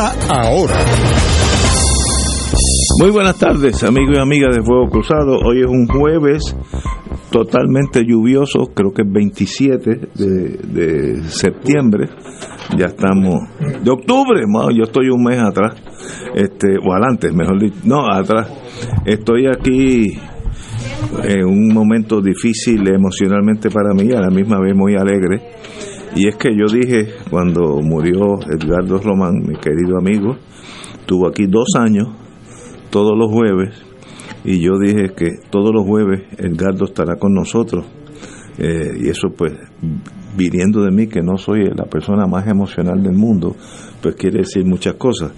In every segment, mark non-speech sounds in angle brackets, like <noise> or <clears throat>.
ahora. Muy buenas tardes, amigos y amigas de Fuego Cruzado. Hoy es un jueves totalmente lluvioso, creo que es 27 de, septiembre. Ya estamos de octubre, yo estoy un mes atrás, este, o adelante, mejor dicho, no, atrás. Estoy aquí en un momento difícil emocionalmente para mí, a la misma vez muy alegre. Y es que yo dije, cuando murió Edgardo Román, mi querido amigo, tuvo aquí dos años todos los jueves y yo dije que todos los jueves Edgardo estará con nosotros. Eh, y eso pues viniendo de mí que no soy la persona más emocional del mundo pues quiere decir muchas cosas.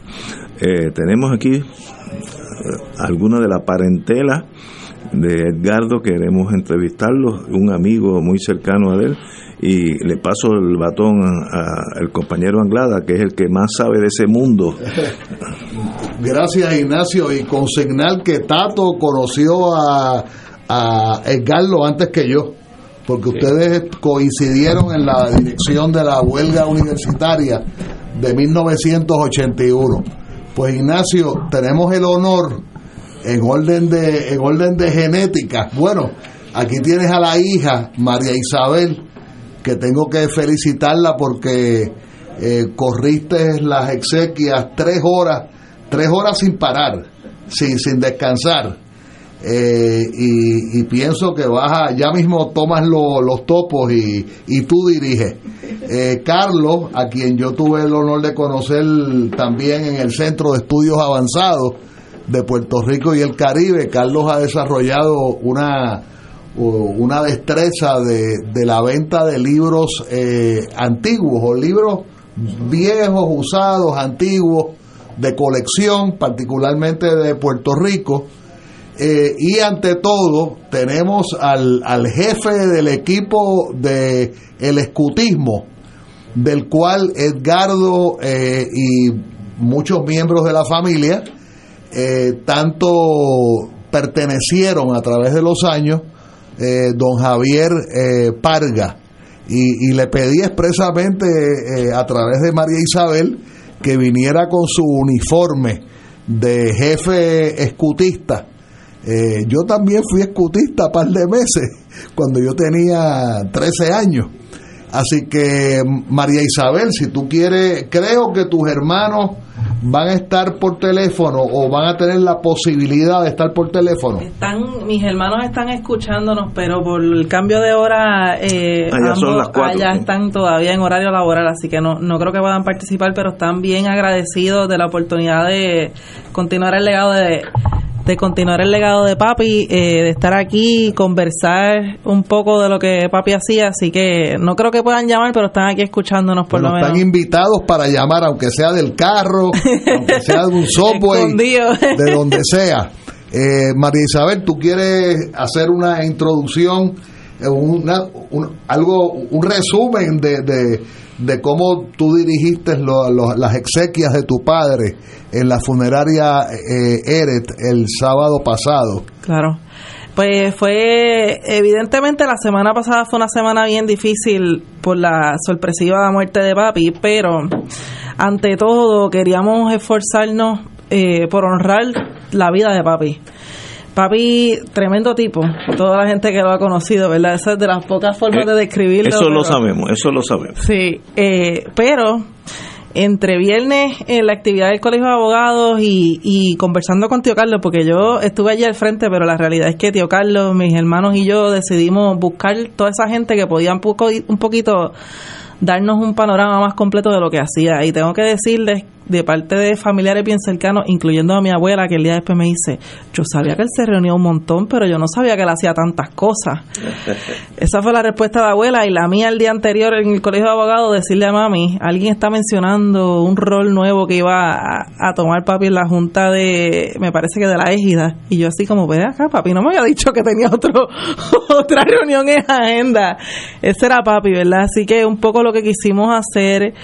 Eh, tenemos aquí eh, alguna de la parentela de Edgardo queremos entrevistarlo un amigo muy cercano a él y le paso el batón al compañero Anglada, que es el que más sabe de ese mundo. <laughs> Gracias Ignacio, y consignar que Tato conoció a, a Edgardo antes que yo, porque ustedes coincidieron en la dirección de la huelga universitaria de 1981. Pues Ignacio, tenemos el honor en orden de en orden de genética. Bueno, aquí tienes a la hija María Isabel que tengo que felicitarla porque eh, corriste las exequias tres horas, tres horas sin parar, sin, sin descansar. Eh, y, pienso que vas a, ya mismo tomas los topos y, y tú diriges. Eh, Carlos, a quien yo tuve el honor de conocer también en el Centro de Estudios Avanzados de Puerto Rico y el Caribe, Carlos ha desarrollado una una destreza de, la venta de libros eh, antiguos o libros viejos, usados, antiguos, de colección, particularmente de Puerto Rico. Eh, y ante todo tenemos al, al, jefe del equipo de el escutismo, del cual Edgardo eh, y muchos miembros de la familia tanto pertenecieron a través de los años eh, don Javier eh, Parga y, le pedí expresamente eh, a través de María Isabel que viniera con su uniforme de jefe escutista. yo también fui escutista par de meses <laughs> cuando yo tenía 13 años. Así que María Isabel, si tú quieres, creo que tus hermanos van a estar por teléfono o van a tener la posibilidad de estar por teléfono? Están, mis hermanos están escuchándonos, pero por el cambio de hora, eh, allá, están todavía en horario laboral, así que no, no creo que puedan participar, pero están bien agradecidos de la oportunidad de continuar el legado de de continuar el legado de papi, eh, de estar aquí, conversar un poco de lo que papi hacía, así que no creo que puedan llamar, pero están aquí escuchándonos por lo menos. Están invitados para llamar, aunque sea del carro, <laughs> aunque sea de un software, de donde sea. Eh, María Isabel, ¿tú quieres hacer una introducción, eh, una, un, algo, un resumen de, de de cómo tú dirigiste las exequias de tu padre en la funeraria eh, Eret el sábado pasado. Claro. Pues fue, evidentemente la semana pasada fue una semana bien difícil por la sorpresiva muerte de papi, pero ante todo queríamos esforzarnos eh, por honrar la vida de papi. Papi, tremendo tipo, toda la gente que lo ha conocido, ¿verdad? Esa es de las pocas formas de describirlo. Eso lo sabemos, eso lo sabemos. Sí, eh, pero entre viernes en la actividad del Colegio de Abogados y, y conversando con tío Carlos, porque yo estuve allí al frente, pero la realidad es que tío Carlos, mis hermanos y yo decidimos buscar toda esa gente que podía un, poco, un poquito darnos un panorama más completo de lo que hacía. Y tengo que decirles de parte de familiares bien cercanos, incluyendo a mi abuela, que el día después me dice, yo sabía que él se reunía un montón, pero yo no sabía que él hacía tantas cosas. <laughs> Esa fue la respuesta de la abuela y la mía el día anterior en el colegio de abogados, decirle a mami, alguien está mencionando un rol nuevo que iba a, tomar papi en la junta de, me parece que de la égida. Y yo así como, ve acá, papi, no me había dicho que tenía otro, <laughs> otra reunión en agenda. Ese era papi, ¿verdad? Así que un poco lo que quisimos hacer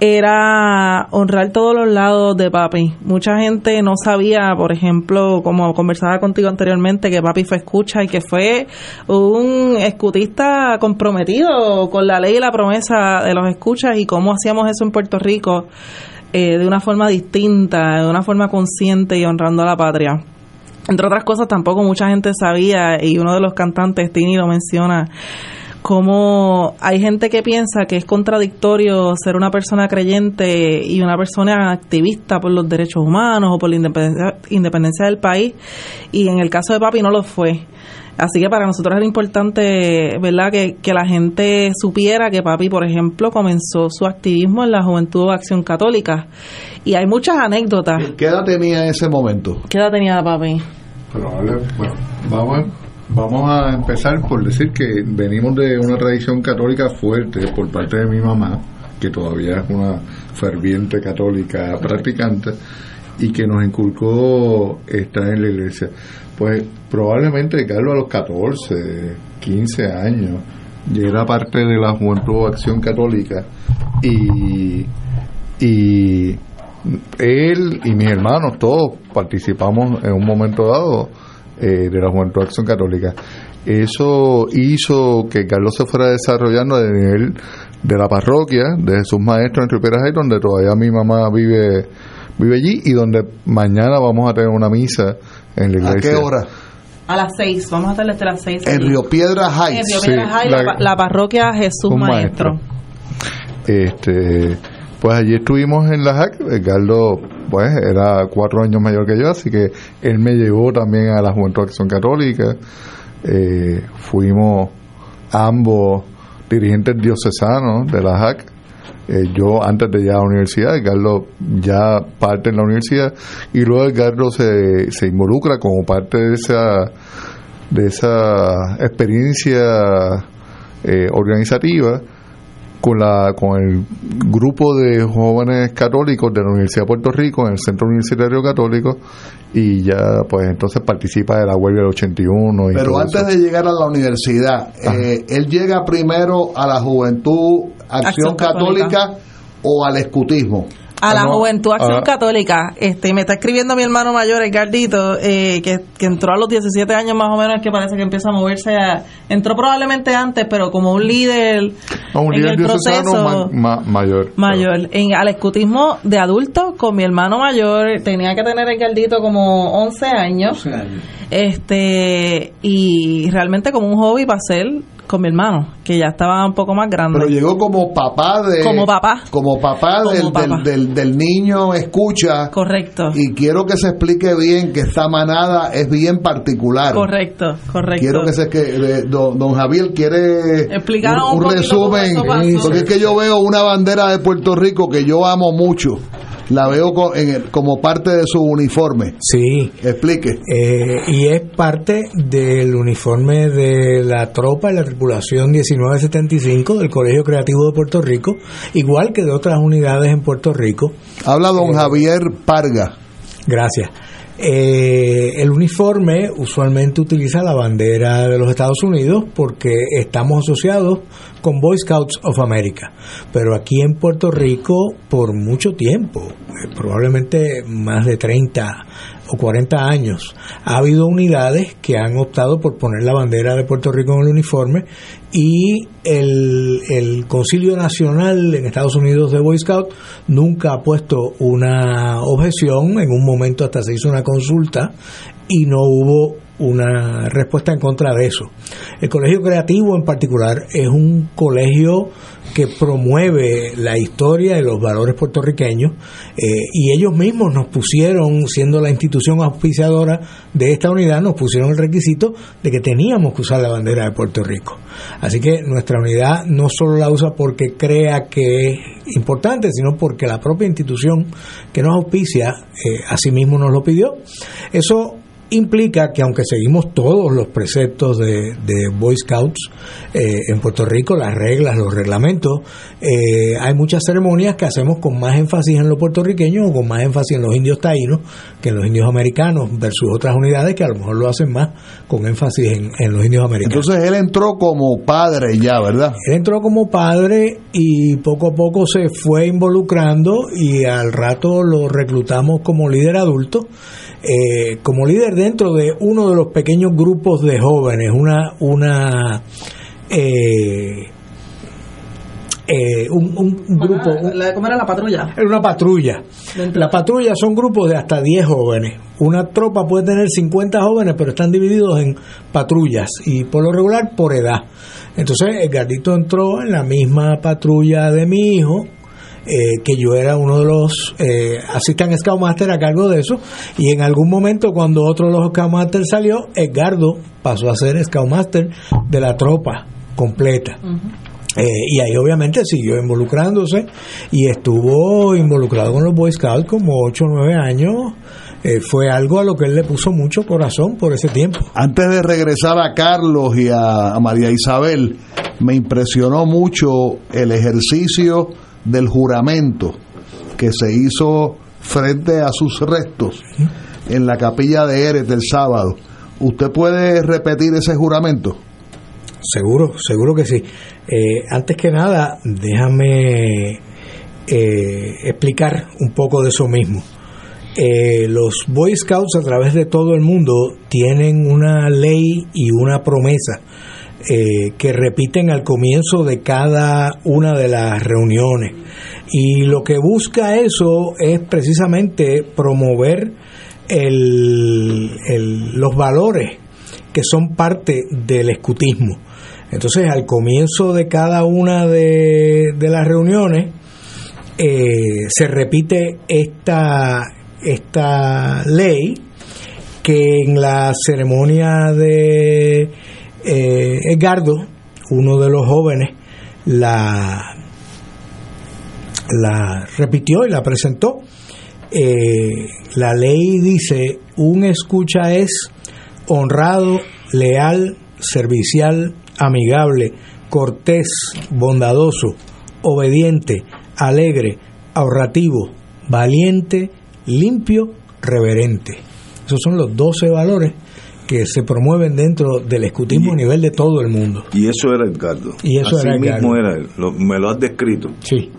era honrar todos los lados de papi. Mucha gente no sabía, por ejemplo, como conversaba contigo anteriormente, que papi fue escucha y que fue un escutista comprometido con la ley y la promesa de los escuchas y cómo hacíamos eso en Puerto Rico eh, de una forma distinta, de una forma consciente y honrando a la patria. Entre otras cosas, tampoco mucha gente sabía, y uno de los cantantes, Tini, lo menciona, como hay gente que piensa que es contradictorio ser una persona creyente y una persona activista por los derechos humanos o por la independencia, del país y en el caso de papi no lo fue. Así que para nosotros era importante, ¿verdad?, que, que, la gente supiera que papi, por ejemplo, comenzó su activismo en la Juventud de Acción Católica. Y hay muchas anécdotas. ¿Qué edad tenía en ese momento? ¿Qué edad tenía papi? bueno, vamos Vamos a empezar por decir que venimos de una tradición católica fuerte por parte de mi mamá, que todavía es una ferviente católica practicante, y que nos inculcó estar en la iglesia. Pues probablemente Carlos a los 14, 15 años ya era parte de la Juventud Acción Católica y, y él y mis hermanos todos participamos en un momento dado eh, de la Juventud Acción Católica. Eso hizo que Carlos se fuera desarrollando a nivel de la parroquia, de sus maestros en Riberas donde todavía mi mamá vive vive allí y donde mañana vamos a tener una misa en la iglesia. ¿A qué hora? A las seis, vamos a estar desde las seis. En Río Piedra Heights. En Río Piedra Heights, la, parroquia Jesús Maestro. Este, pues allí estuvimos en la JAC, Carlos pues era cuatro años mayor que yo, así que él me llevó también a la Juventud Acción Católica. Eh, fuimos ambos dirigentes diocesanos de la JAC. Eh, yo antes de llegar a la universidad, Carlos ya parte en la universidad y luego Carlos se, se involucra como parte de esa de esa experiencia eh, organizativa con, la, con el grupo de jóvenes católicos de la Universidad de Puerto Rico, en el Centro Universitario Católico, y ya pues entonces participa de la huelga del 81. Y Pero antes de llegar a la universidad, eh, él llega primero a la Juventud Acción, Católica o al escutismo a la Juventud Acción Católica. Este, me está escribiendo mi hermano mayor, el eh, que, que, entró a los 17 años más o menos, es que parece que empieza a moverse. entró probablemente antes, pero como un líder, un en el proceso mayor. Mayor. En, al escutismo de adulto, con mi hermano mayor, tenía que tener el Gardito como 11 años. 11 años. Este, y realmente como un hobby para ser con mi hermano, que ya estaba un poco más grande. Pero llegó como papá de... Como papá. Como papá, del, Del, niño escucha. Correcto. Y quiero que se explique bien que esta manada es bien particular. Correcto, correcto. Quiero que se... que don, Javier quiere explicar un, un resumen. Porque es que yo veo una bandera de Puerto Rico que yo amo mucho la veo como parte de su uniforme. Sí. Explique. Eh, y es parte del uniforme de la tropa y la tripulación 1975 del Colegio Creativo de Puerto Rico, igual que de otras unidades en Puerto Rico. Habla don eh, Javier Parga. Gracias. Eh, el uniforme usualmente utiliza la bandera de los Estados Unidos porque estamos asociados con Boy Scouts of America. Pero aquí en Puerto Rico, por mucho tiempo, eh, probablemente más de 30 o 40 años, ha habido unidades que han optado por poner la bandera de Puerto Rico en el uniforme y el, el Concilio Nacional en Estados Unidos de Boy Scout nunca ha puesto una objeción, en un momento hasta se hizo una consulta y no hubo una respuesta en contra de eso. El Colegio Creativo en particular es un colegio que promueve la historia y los valores puertorriqueños eh, y ellos mismos nos pusieron, siendo la institución auspiciadora de esta unidad, nos pusieron el requisito de que teníamos que usar la bandera de Puerto Rico. Así que nuestra unidad no solo la usa porque crea que es importante, sino porque la propia institución que nos auspicia eh, asimismo nos lo pidió. Eso implica que aunque seguimos todos los preceptos de, Boy Scouts eh, en Puerto Rico, las reglas, los reglamentos, eh, hay muchas ceremonias que hacemos con más énfasis en los puertorriqueños o con más énfasis en los indios taínos que en los indios americanos versus otras unidades que a lo mejor lo hacen más con énfasis en, en los indios americanos. Entonces él entró como padre ya, ¿verdad? Él entró como padre y poco a poco se fue involucrando y al rato lo reclutamos como líder adulto eh, como líder dentro de uno de los pequeños grupos de jóvenes, una, una eh, eh, un, grupo. ¿Cómo era la patrulla? Era una patrulla. La patrulla son grupos de hasta 10 jóvenes. Una tropa puede tener 50 jóvenes, pero están divididos en patrullas y por lo regular por edad. Entonces, Edgardito entró en la misma patrulla de mi hijo eh, que yo era uno de los eh, assistant Scoutmaster a cargo de eso, y en algún momento cuando otro de los Scoutmaster salió, Edgardo pasó a ser Scoutmaster de la tropa completa. Eh, y ahí obviamente siguió involucrándose y estuvo involucrado con los Boy Scouts como 8 o 9 años. Eh, fue algo a lo que él le puso mucho corazón por ese tiempo. Antes de regresar a Carlos y a María Isabel, me impresionó mucho el ejercicio del juramento que se hizo frente a sus restos en la capilla de Eres del sábado. ¿Usted puede repetir ese juramento? Seguro, seguro que sí. Eh, antes que nada, déjame eh, explicar un poco de eso mismo. Eh, los Boy Scouts a través de todo el mundo tienen una ley y una promesa eh, que repiten al comienzo de cada una de las reuniones. Y lo que busca eso es precisamente promover los valores que son parte del escutismo. Entonces, al comienzo de cada una de, las reuniones, eh, se repite esta, esta ley que en la ceremonia de eh, Edgardo, uno de los jóvenes, la, repitió y la presentó. Eh, la ley dice, un escucha es honrado, leal, servicial, amigable, cortés, bondadoso, obediente, alegre, ahorrativo, valiente, limpio, reverente. Esos son los 12 valores que se promueven dentro del escutismo a nivel de todo el mundo. Y eso era Edgardo. Y eso Así mismo era él. me lo has descrito. Sí.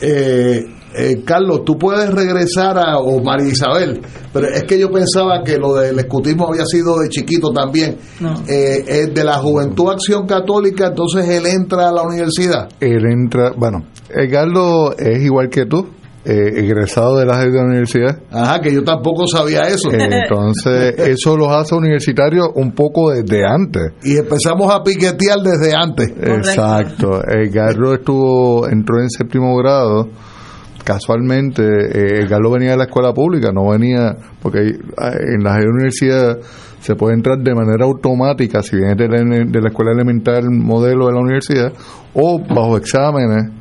Eh, eh, Carlos, tú puedes regresar a, o María Isabel, pero es que yo pensaba que lo del escutismo había sido de chiquito también. No. Eh, de la Juventud Acción Católica, entonces él entra a la universidad. Él entra, bueno, Edgardo es igual que tú, eh, egresado de la, universidad. Ajá, que yo tampoco sabía eso. entonces, <laughs> eso los hace universitarios un poco desde antes. Y empezamos a piquetear desde antes. Exacto. El Garro estuvo, entró en séptimo grado. Casualmente, eh, el Garro venía de la escuela pública, no venía, porque en las universidades se puede entrar de manera automática, si vienes de la, de la escuela elemental modelo de la universidad, o bajo exámenes.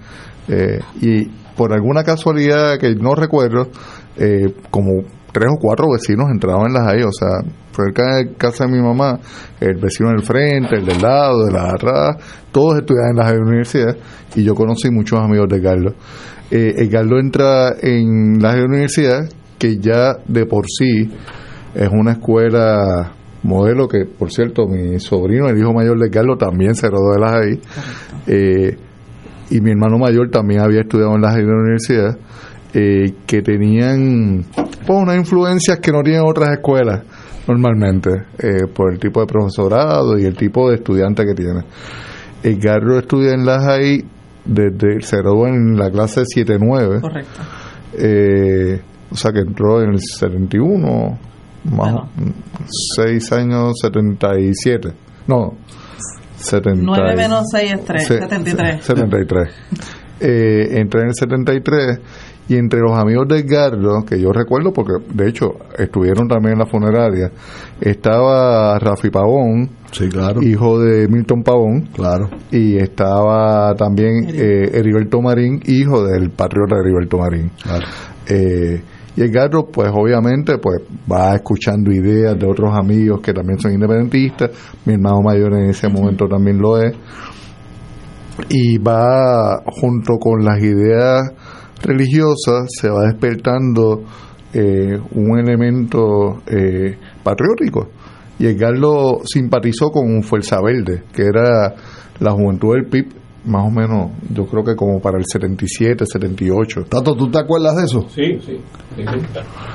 Eh, y por alguna casualidad que no recuerdo, eh, como tres o cuatro vecinos entraban en las ahí, o sea, cerca de casa de mi mamá, el vecino del frente, el del lado, de la atrás, todos estudiaban en las universidades y yo conocí muchos amigos de Carlos. Eh, Carlos entra en las universidades que ya de por sí es una escuela modelo que, por cierto, mi sobrino, el hijo mayor de Carlos, también se rodó de las ahí. Eh, y mi hermano mayor también había estudiado en la universidad, eh, que tenían pues, unas influencias que no tienen otras escuelas normalmente, eh, por el tipo de profesorado y el tipo de estudiante que tiene. Edgardo estudia en la JAI desde, se graduó en la clase 7-9. Correcto. Eh, o sea que entró en el 71, más, 6 años, 77. No, 70, 9 menos 6 es 3, 73. 73. Eh, entré en el 73 y entre los amigos de Edgardo, que yo recuerdo porque de hecho estuvieron también en la funeraria, estaba Rafi Pavón, sí, claro. hijo de Milton Pavón, claro. y estaba también eh, Heriberto Marín, hijo del patriota Heriberto Marín. Claro. Eh, y Edgardo, pues obviamente, pues va escuchando ideas de otros amigos que también son independentistas. Mi hermano mayor en ese momento también lo es. Y va junto con las ideas religiosas, se va despertando eh, un elemento eh, patriótico. Y Edgardo simpatizó con Fuerza Verde, que era la juventud del PIB más o menos, yo creo que como para el 77, 78. Tato, ¿tú te acuerdas de eso? Sí, sí.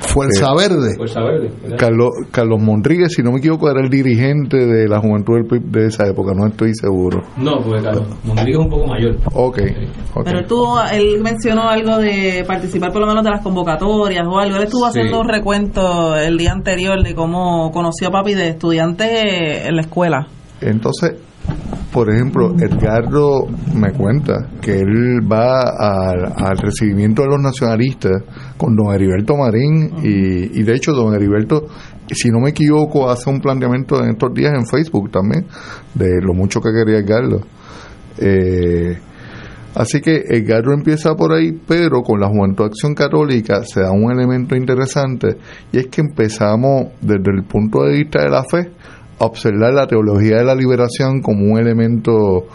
Fuerza eh, Verde. Fuerza Verde. Carlos, Carlos Monríguez, si no me equivoco, era el dirigente de la juventud del PIB de esa época, no estoy seguro. No, porque Carlos Monríguez es un poco mayor. Ok. Pero él, él mencionó algo de participar por lo menos de las convocatorias o algo. Él estuvo haciendo un recuento el día anterior de cómo conoció a papi de estudiante en la escuela. Entonces, por ejemplo, Edgardo me cuenta que él va al, recibimiento de los nacionalistas con don Heriberto Marín y, y, de hecho don Heriberto, si no me equivoco, hace un planteamiento en estos días en Facebook también de lo mucho que quería Edgardo. Eh, así que Edgardo empieza por ahí, pero con la Juventud Acción Católica se da un elemento interesante y es que empezamos desde el punto de vista de la fe observar la teología de la liberación como un elemento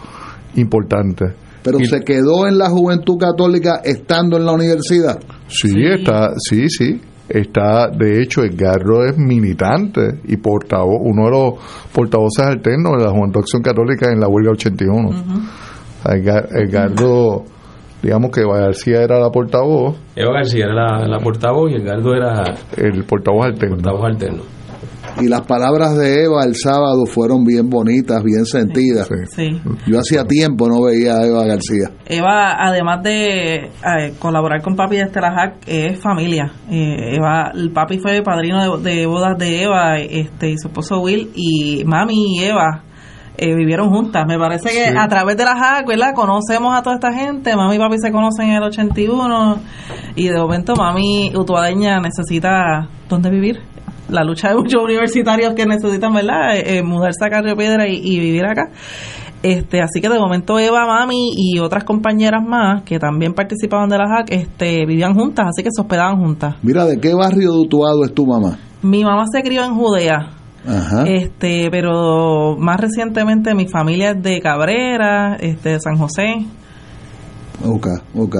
importante. Pero se quedó en la juventud católica estando en la universidad. Sí, está, sí, sí. Está, de hecho, Edgardo es militante y portavoz, uno de los portavoces alternos de la Juventud Acción Católica en la huelga 81. Edgardo, digamos que Eva García era la portavoz. Eva García era la, portavoz y Edgardo era el portavoz alterno. Portavoz alterno. Y las palabras de Eva el sábado fueron bien bonitas, bien sentidas. Yo hacía tiempo no veía a Eva García. Eva, además de eh, colaborar con papi de Estelajac, es familia. Eh, Eva, el papi fue padrino de, bodas de Eva este, y su esposo Will, y mami y Eva eh, vivieron juntas. Me parece que a través de la JAC, ¿verdad? Conocemos a toda esta gente. Mami y papi se conocen en el 81 y de momento mami utuadeña necesita dónde vivir la lucha de muchos universitarios que necesitan, ¿verdad?, eh, eh, mudarse a Carrio Piedra y, vivir acá. Este, así que de momento Eva, Mami y otras compañeras más que también participaban de la JAC este, vivían juntas, así que se hospedaban juntas. Mira, ¿de qué barrio de Utuado es tu mamá? Mi mamá se crió en Judea. Ajá. Este, pero más recientemente mi familia es de Cabrera, este, de San José. Ok, ok.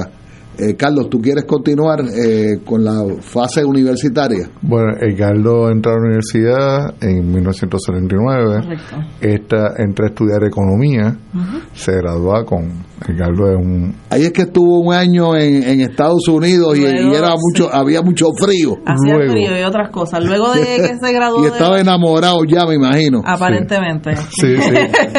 Eh, Carlos, ¿tú quieres continuar eh, con la fase universitaria? Bueno, Carlos entró a la universidad en 1979, Esta, entra a estudiar economía, se gradúa con Ricardo es un... Ahí es que estuvo un año en, Estados Unidos y, era mucho, había mucho frío. Hacía frío y otras cosas. Luego de <laughs> que se graduó... y estaba enamorado ya, me imagino. Aparentemente. Sí, sí,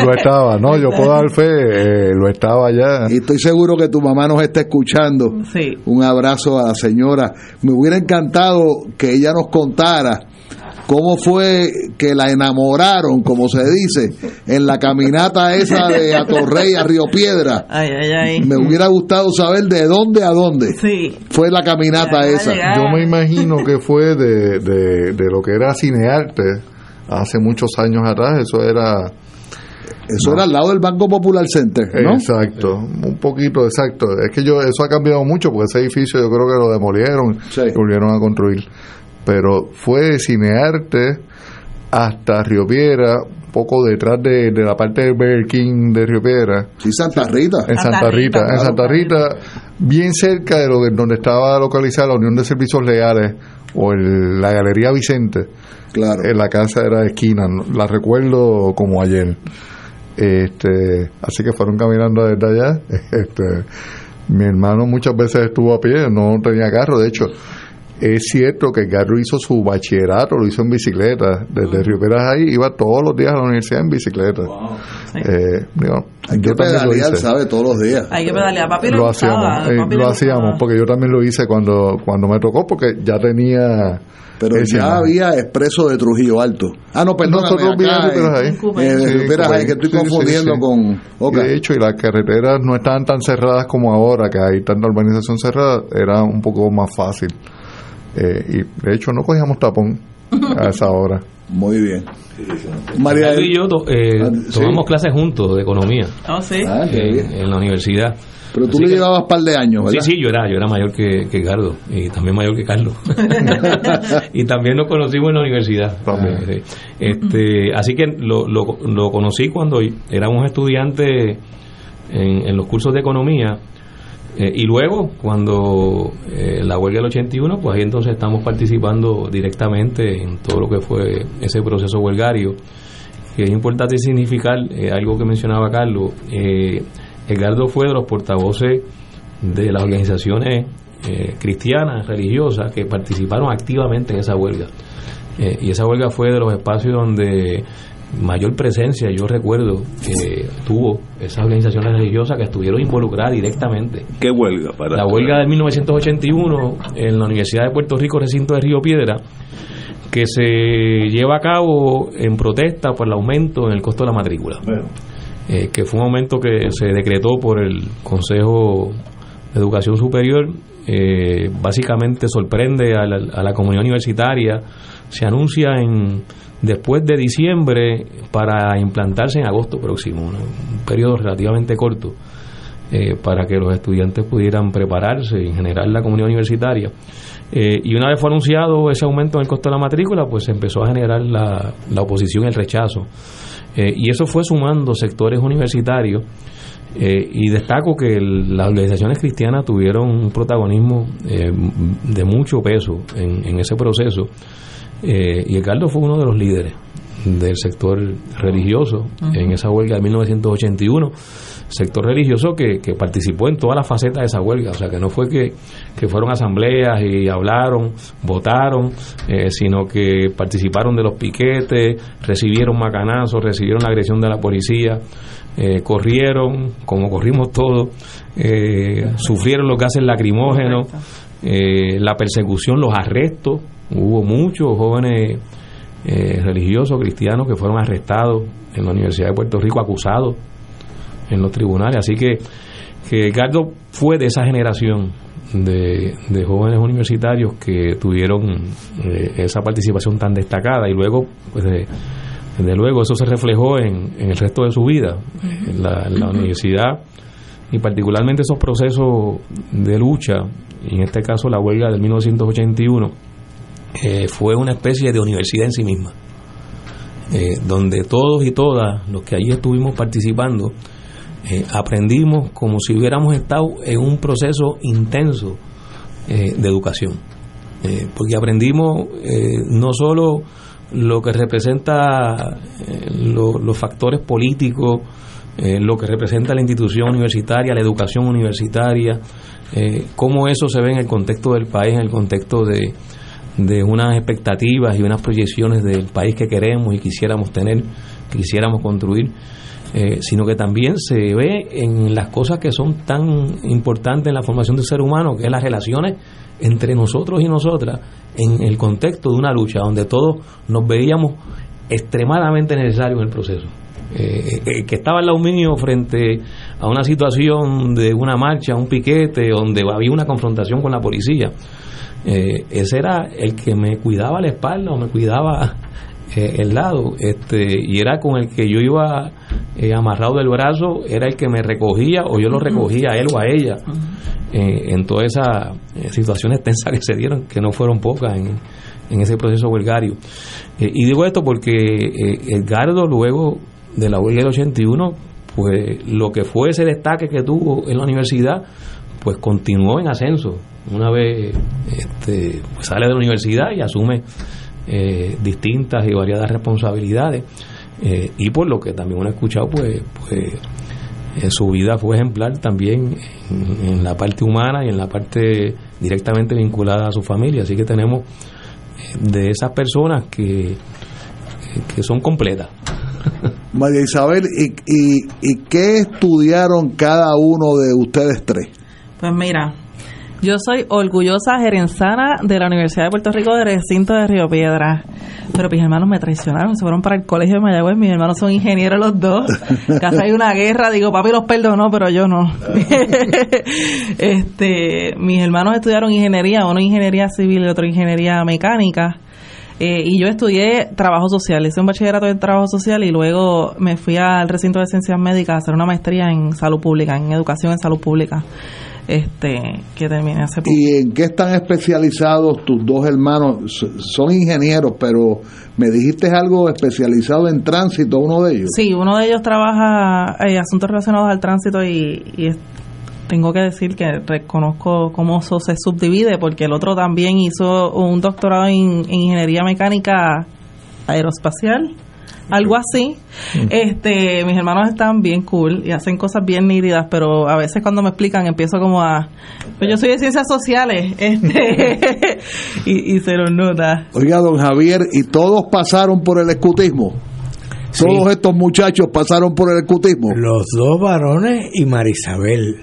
lo estaba. No, yo puedo dar fe, eh, lo estaba ya. Y estoy seguro que tu mamá nos está escuchando. Sí. Un abrazo a la señora. Me hubiera encantado que ella nos contara cómo fue que la enamoraron, como se dice, en la caminata esa de Atorrey a Río Piedra. Me hubiera gustado saber de dónde a dónde fue la caminata esa. Yo me imagino que fue de, de, lo que era cinearte hace muchos años atrás, eso era... Eso era al lado del Banco Popular Center, ¿no? Exacto, un poquito, exacto. Es que yo eso ha cambiado mucho porque ese edificio yo creo que lo demolieron y volvieron a construir pero fue Cinearte hasta Río Piedra, poco detrás de, la parte de Burger King de Río Piedra. Sí, Santa Rita. En Santa, Rita, en Santa Rita, bien cerca de lo donde estaba localizada la Unión de Servicios Legales o la Galería Vicente. Claro. En la casa era de esquina, la recuerdo como ayer. Este, así que fueron caminando desde allá. <laughs> Este, mi hermano muchas veces estuvo a pie, no tenía carro, de hecho, es cierto que Garro hizo su bachillerato, lo hizo en bicicleta. Desde Río Peras ahí iba todos los días a la universidad en bicicleta. Eh, Hay que pedalear, ¿sabe? Todos los días. Hay que pedalear. Papi lo, hacíamos, eh, lo hacíamos, porque yo también lo hice cuando, cuando me tocó, porque ya tenía pero ya había expreso de Trujillo Alto. Ah, no, perdón. Nosotros ahí. Que estoy confundiendo con. De hecho, y las carreteras no estaban tan cerradas como ahora, que hay tanta urbanización cerrada, era un poco más fácil. Eh, y de hecho, no cogíamos tapón a esa hora. <laughs> Muy bien. María y yo eh, ah, tomamos clases juntos de economía oh, ¿sí? Ah, en la universidad. Pero tú le llevabas un par de años, ¿verdad? Sí, sí, yo era, yo era mayor que, que Gardo y también mayor que Carlos. <laughs> <laughs> y también nos conocimos en la universidad. Este, así que lo, lo, lo, conocí cuando éramos estudiantes en, en los cursos de economía. Eh, y luego, cuando eh, la huelga del 81, pues ahí entonces estamos participando directamente en todo lo que fue ese proceso huelgario. Que es importante significar eh, algo que mencionaba Carlos. Edgardo fue de los portavoces de las organizaciones cristianas, religiosas, que participaron activamente en esa huelga. Y esa huelga fue de los espacios donde mayor presencia, yo recuerdo, que tuvo esas organizaciones religiosas que estuvieron involucradas directamente. ¿Qué huelga? Para la huelga de 1981 en la Universidad de Puerto Rico, recinto de Río Piedra, que se lleva a cabo en protesta por el aumento en el costo de la matrícula. Eh, que fue un aumento que se decretó por el Consejo de Educación Superior. Eh, básicamente sorprende a la, comunidad universitaria. Se anuncia en después de diciembre para implantarse en agosto próximo, un periodo relativamente corto eh, para que los estudiantes pudieran prepararse en general la comunidad universitaria. y una vez fue anunciado ese aumento en el costo de la matrícula, pues se empezó a generar la, la oposición y el rechazo eh, y eso fue sumando sectores universitarios. Eh, y destaco que las organizaciones cristianas tuvieron un protagonismo eh, de mucho peso en, ese proceso. y Ricardo fue uno de los líderes del sector religioso en esa huelga de 1981 sector religioso que, que, participó en todas las facetas de esa huelga, o sea que no fue que, que fueron asambleas y hablaron, votaron, eh, sino que participaron de los piquetes, recibieron macanazos, recibieron la agresión de la policía, eh, corrieron, como corrimos todos, eh, sufrieron los gases lacrimógenos, la persecución, los arrestos, hubo muchos jóvenes religiosos cristianos que fueron arrestados en la Universidad de Puerto Rico acusados en los tribunales. Así que, que Edgardo fue de esa generación de, jóvenes universitarios que tuvieron eh, esa participación tan destacada. Y luego, pues de, luego, eso se reflejó en, el resto de su vida, en la, universidad y particularmente esos procesos de lucha, y en este caso la huelga del 1981, eh, fue una especie de universidad en sí misma, eh, donde todos y todas los que allí estuvimos participando, eh, aprendimos como si hubiéramos estado en un proceso intenso de educación. Porque aprendimos no solo lo que representa los factores políticos, lo que representa la institución universitaria, la educación universitaria, cómo eso se ve en el contexto del país, en el contexto de, de unas expectativas y unas proyecciones del país que queremos y quisiéramos tener, quisiéramos construir. Eh, sino que también se ve en las cosas que son tan importantes en la formación del ser humano, que es las relaciones entre nosotros y nosotras en el contexto de una lucha donde todos nos veíamos extremadamente necesarios en el proceso. Eh, eh, que estaba el lado mío frente a una situación de una marcha, un piquete, donde había una confrontación con la policía. ese era el que me cuidaba la espalda o me cuidaba eh, el lado este y era con el que yo iba eh, amarrado del brazo era el que me recogía o yo lo recogía a él o a ella eh, en todas esas situaciones tensas que se dieron que no fueron pocas en, en ese proceso huelgario. Y digo esto porque Edgardo luego de la huelga del 81 pues lo que fue ese destaque que tuvo en la universidad pues continuó en ascenso. Una vez este, pues sale de la universidad y asume eh, distintas y variadas responsabilidades eh, y por lo que también uno ha escuchado pues, pues en su vida fue ejemplar también en, la parte humana y en la parte directamente vinculada a su familia así que tenemos eh, de esas personas que, que son completas <laughs> María Isabel, ¿y, y, ¿y qué estudiaron cada uno de ustedes tres? Pues mira, yo soy orgullosa gerenzana de la Universidad de Puerto Rico de recinto de Río Piedra. Pero mis hermanos me traicionaron, se fueron para el colegio de Mayagüez, mis hermanos son ingenieros los dos. <laughs> Casi hay una guerra, digo, papi los perdonó, pero yo no. <laughs> este, mis hermanos estudiaron ingeniería, uno ingeniería civil y otro ingeniería mecánica. Eh, y yo estudié trabajo social, hice un bachillerato en trabajo social y luego me fui al recinto de ciencias médicas a hacer una maestría en salud pública, en educación en salud pública este que termine hace poco. ¿Y en qué están especializados tus dos hermanos? Son ingenieros, pero me dijiste algo especializado en tránsito, uno de ellos. Sí, uno de ellos trabaja en eh, asuntos relacionados al tránsito y, tengo que decir que reconozco cómo eso se subdivide porque el otro también hizo un doctorado en ingeniería mecánica aeroespacial algo así. Este, mis hermanos están bien cool y hacen cosas bien nítidas, pero a veces cuando me explican empiezo como a, pues yo soy de ciencias sociales, <laughs> este, <laughs> y, se los nota. Oiga, don Javier, y todos pasaron por el escutismo. Todos estos muchachos pasaron por el escutismo. Los dos varones y Marisabel.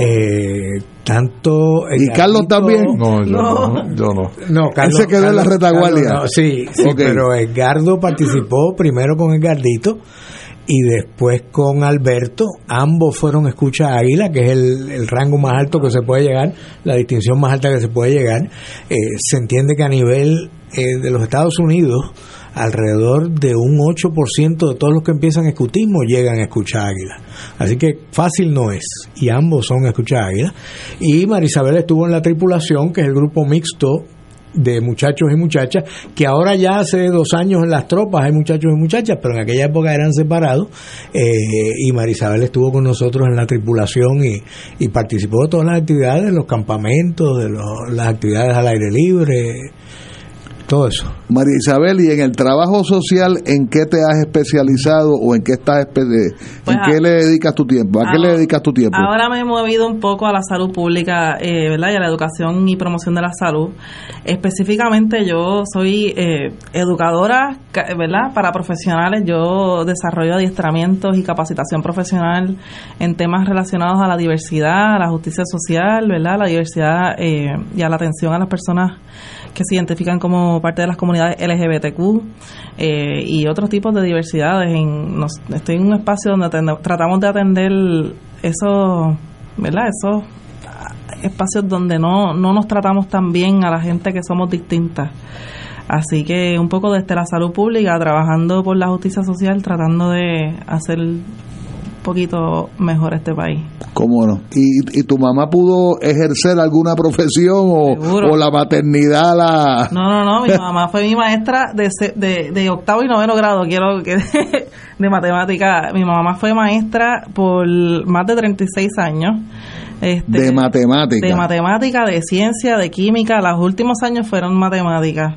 Eh, tanto y Carlos también no yo no, yo no. Carlos, él se quedó en la retaguardia. sí, sí pero Edgardo participó primero con Edgardito y después con Alberto. Ambos fueron escucha águila que es el, rango más alto que se puede llegar la distinción más alta que se puede llegar. Eh, se entiende que a nivel eh, de los Estados Unidos alrededor de un 8% de todos los que empiezan escutismo llegan a escuchar águila. Así que fácil no es. Y ambos son escuchar águila. Y Marisabel estuvo en la tripulación, que es el grupo mixto de muchachos y muchachas, que ahora ya hace dos años en las tropas hay muchachos y muchachas, pero en aquella época eran separados, eh, y Marisabel estuvo con nosotros en la tripulación y, participó de todas las actividades, de los campamentos, de las actividades al aire libre, todo eso. María Isabel, ¿y en el trabajo social en qué te has especializado o en qué estás pues en qué le dedicas tu tiempo? ¿A qué le dedicas tu tiempo? Ahora me he movido un poco a la salud pública, eh, ¿verdad? Y a la educación y promoción de la salud. Específicamente yo soy eh, educadora, ¿verdad? Para profesionales, yo desarrollo adiestramientos y capacitación profesional en temas relacionados a la diversidad, a la justicia social, ¿verdad? La diversidad eh, y a la atención a las personas que se identifican como parte de las comunidades LGBTQ eh, y otros tipos de diversidades. En, estoy en un espacio donde tratamos de atender esos, ¿verdad? Esos espacios donde no, no nos tratamos tan bien a la gente que somos distintas. Así que un poco desde la salud pública, trabajando por la justicia social, tratando de hacer poquito mejor este país. ¿Cómo no? ¿Y, tu mamá pudo ejercer alguna profesión o, la maternidad la...? No, no, no, mi <laughs> mamá fue mi maestra de, de, de octavo y noveno grado, quiero que <laughs> de matemática. Mi mamá fue maestra por más de 36 años. Este, de matemática. De matemática, de ciencia, de química. Los últimos años fueron matemáticas.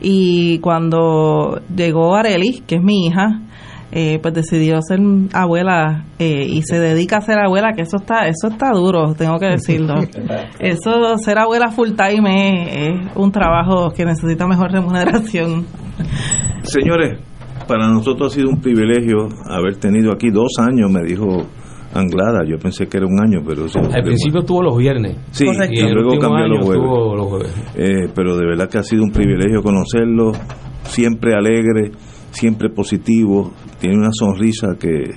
Y cuando llegó Areli, que es mi hija, eh, pues decidió ser abuela eh, y se dedica a ser abuela, que eso está eso está duro, tengo que decirlo. <laughs> eso, ser abuela full time es, un trabajo que necesita mejor remuneración. Señores, para nosotros ha sido un privilegio haber tenido aquí dos años, me dijo Anglada, yo pensé que era un año, pero... Al principio estuvo los viernes. Sí, y, luego cambió los jueves. Eh, pero de verdad que ha sido un privilegio conocerlo, siempre alegre siempre positivo, tiene una sonrisa que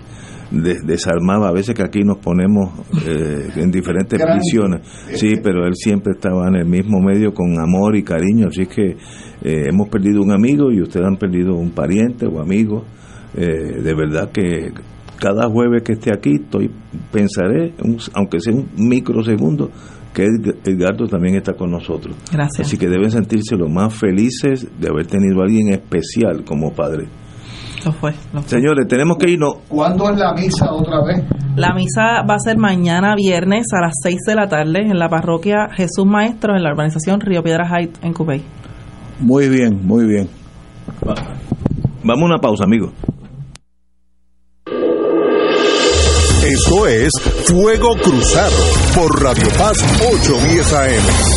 desarmaba. A veces que aquí nos ponemos eh, en diferentes prisiones sí pero él siempre estaba en el mismo medio con amor y cariño. Así que eh, hemos perdido un amigo y ustedes han perdido un pariente o amigo. Eh, de verdad que cada jueves que esté aquí estoy pensaré aunque sea un microsegundo que Edgardo también está con nosotros. Gracias. Así que deben sentirse los más felices de haber tenido a alguien especial como padre. Lo fue, Señores, tenemos que irnos. ¿Cuándo es la misa otra vez? La misa va a ser mañana viernes a las 6 de la tarde en la parroquia Jesús Maestro en la urbanización Río Piedra Heights en Cupey. Muy bien, muy bien. Vamos a una pausa, amigos. Esto es Fuego Cruzado por Radio Paz 810 AM.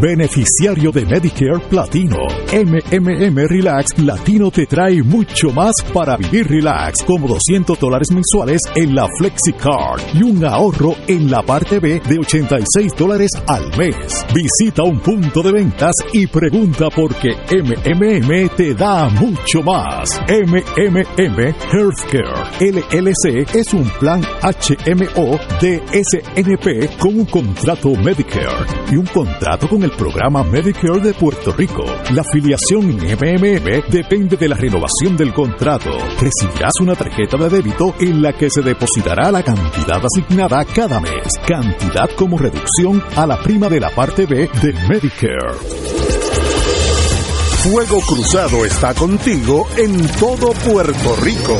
Beneficiario de Medicare Platino. MMM Relax Latino te trae mucho más para vivir relax, como 200 dólares mensuales en la FlexiCard y un ahorro en la parte B de 86 dólares al mes. Visita un punto de ventas y pregunta por qué MMM te da mucho más. MMM Healthcare LLC es un plan HMO de SNP con un contrato Medicare y un contrato con el programa Medicare de Puerto Rico. La afiliación en MMM depende de la renovación del contrato. Recibirás una tarjeta de débito en la que se depositará la cantidad asignada cada mes, cantidad como reducción a la prima de la parte B de Medicare. Fuego Cruzado está contigo en todo Puerto Rico.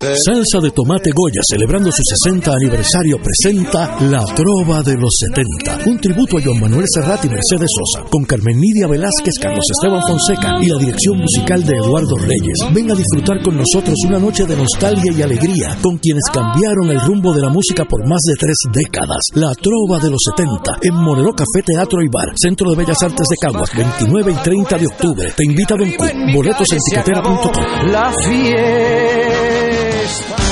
Salsa de Tomate Goya, celebrando su 60 aniversario, presenta La Trova de los 70, un tributo a Juan Manuel Serrat y Mercedes Sosa, con Carmen Nidia Velázquez, Carlos Esteban Fonseca y la dirección musical de Eduardo Reyes. Ven a disfrutar con nosotros una noche de nostalgia y alegría con quienes cambiaron el rumbo de la música por más de tres décadas. La Trova de los 70, en Moreno Café Teatro y Bar, Centro de Bellas Artes de Caguas, 29 y 30 de octubre. Te invita a Don Boletos en tiquetera.com. La fiesta está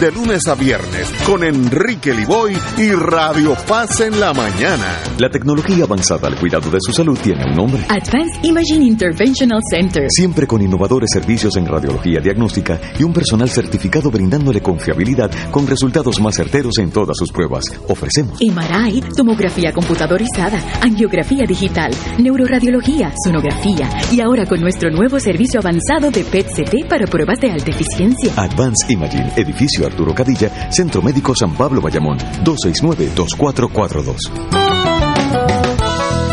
de lunes a viernes con Enrique Liboy y Radio Paz en la mañana. La tecnología avanzada al cuidado de su salud tiene un nombre. Advanced Imaging Interventional Center. Siempre con innovadores servicios en radiología diagnóstica y un personal certificado brindándole confiabilidad con resultados más certeros en todas sus pruebas. Ofrecemos MRI, tomografía computadorizada, angiografía digital, neuroradiología, sonografía y ahora con nuestro nuevo servicio avanzado de PET-CT para pruebas de alta eficiencia. Advanced Imaging, edificio Arturo Cadilla, Centro Médico San Pablo Bayamón, 269-2442.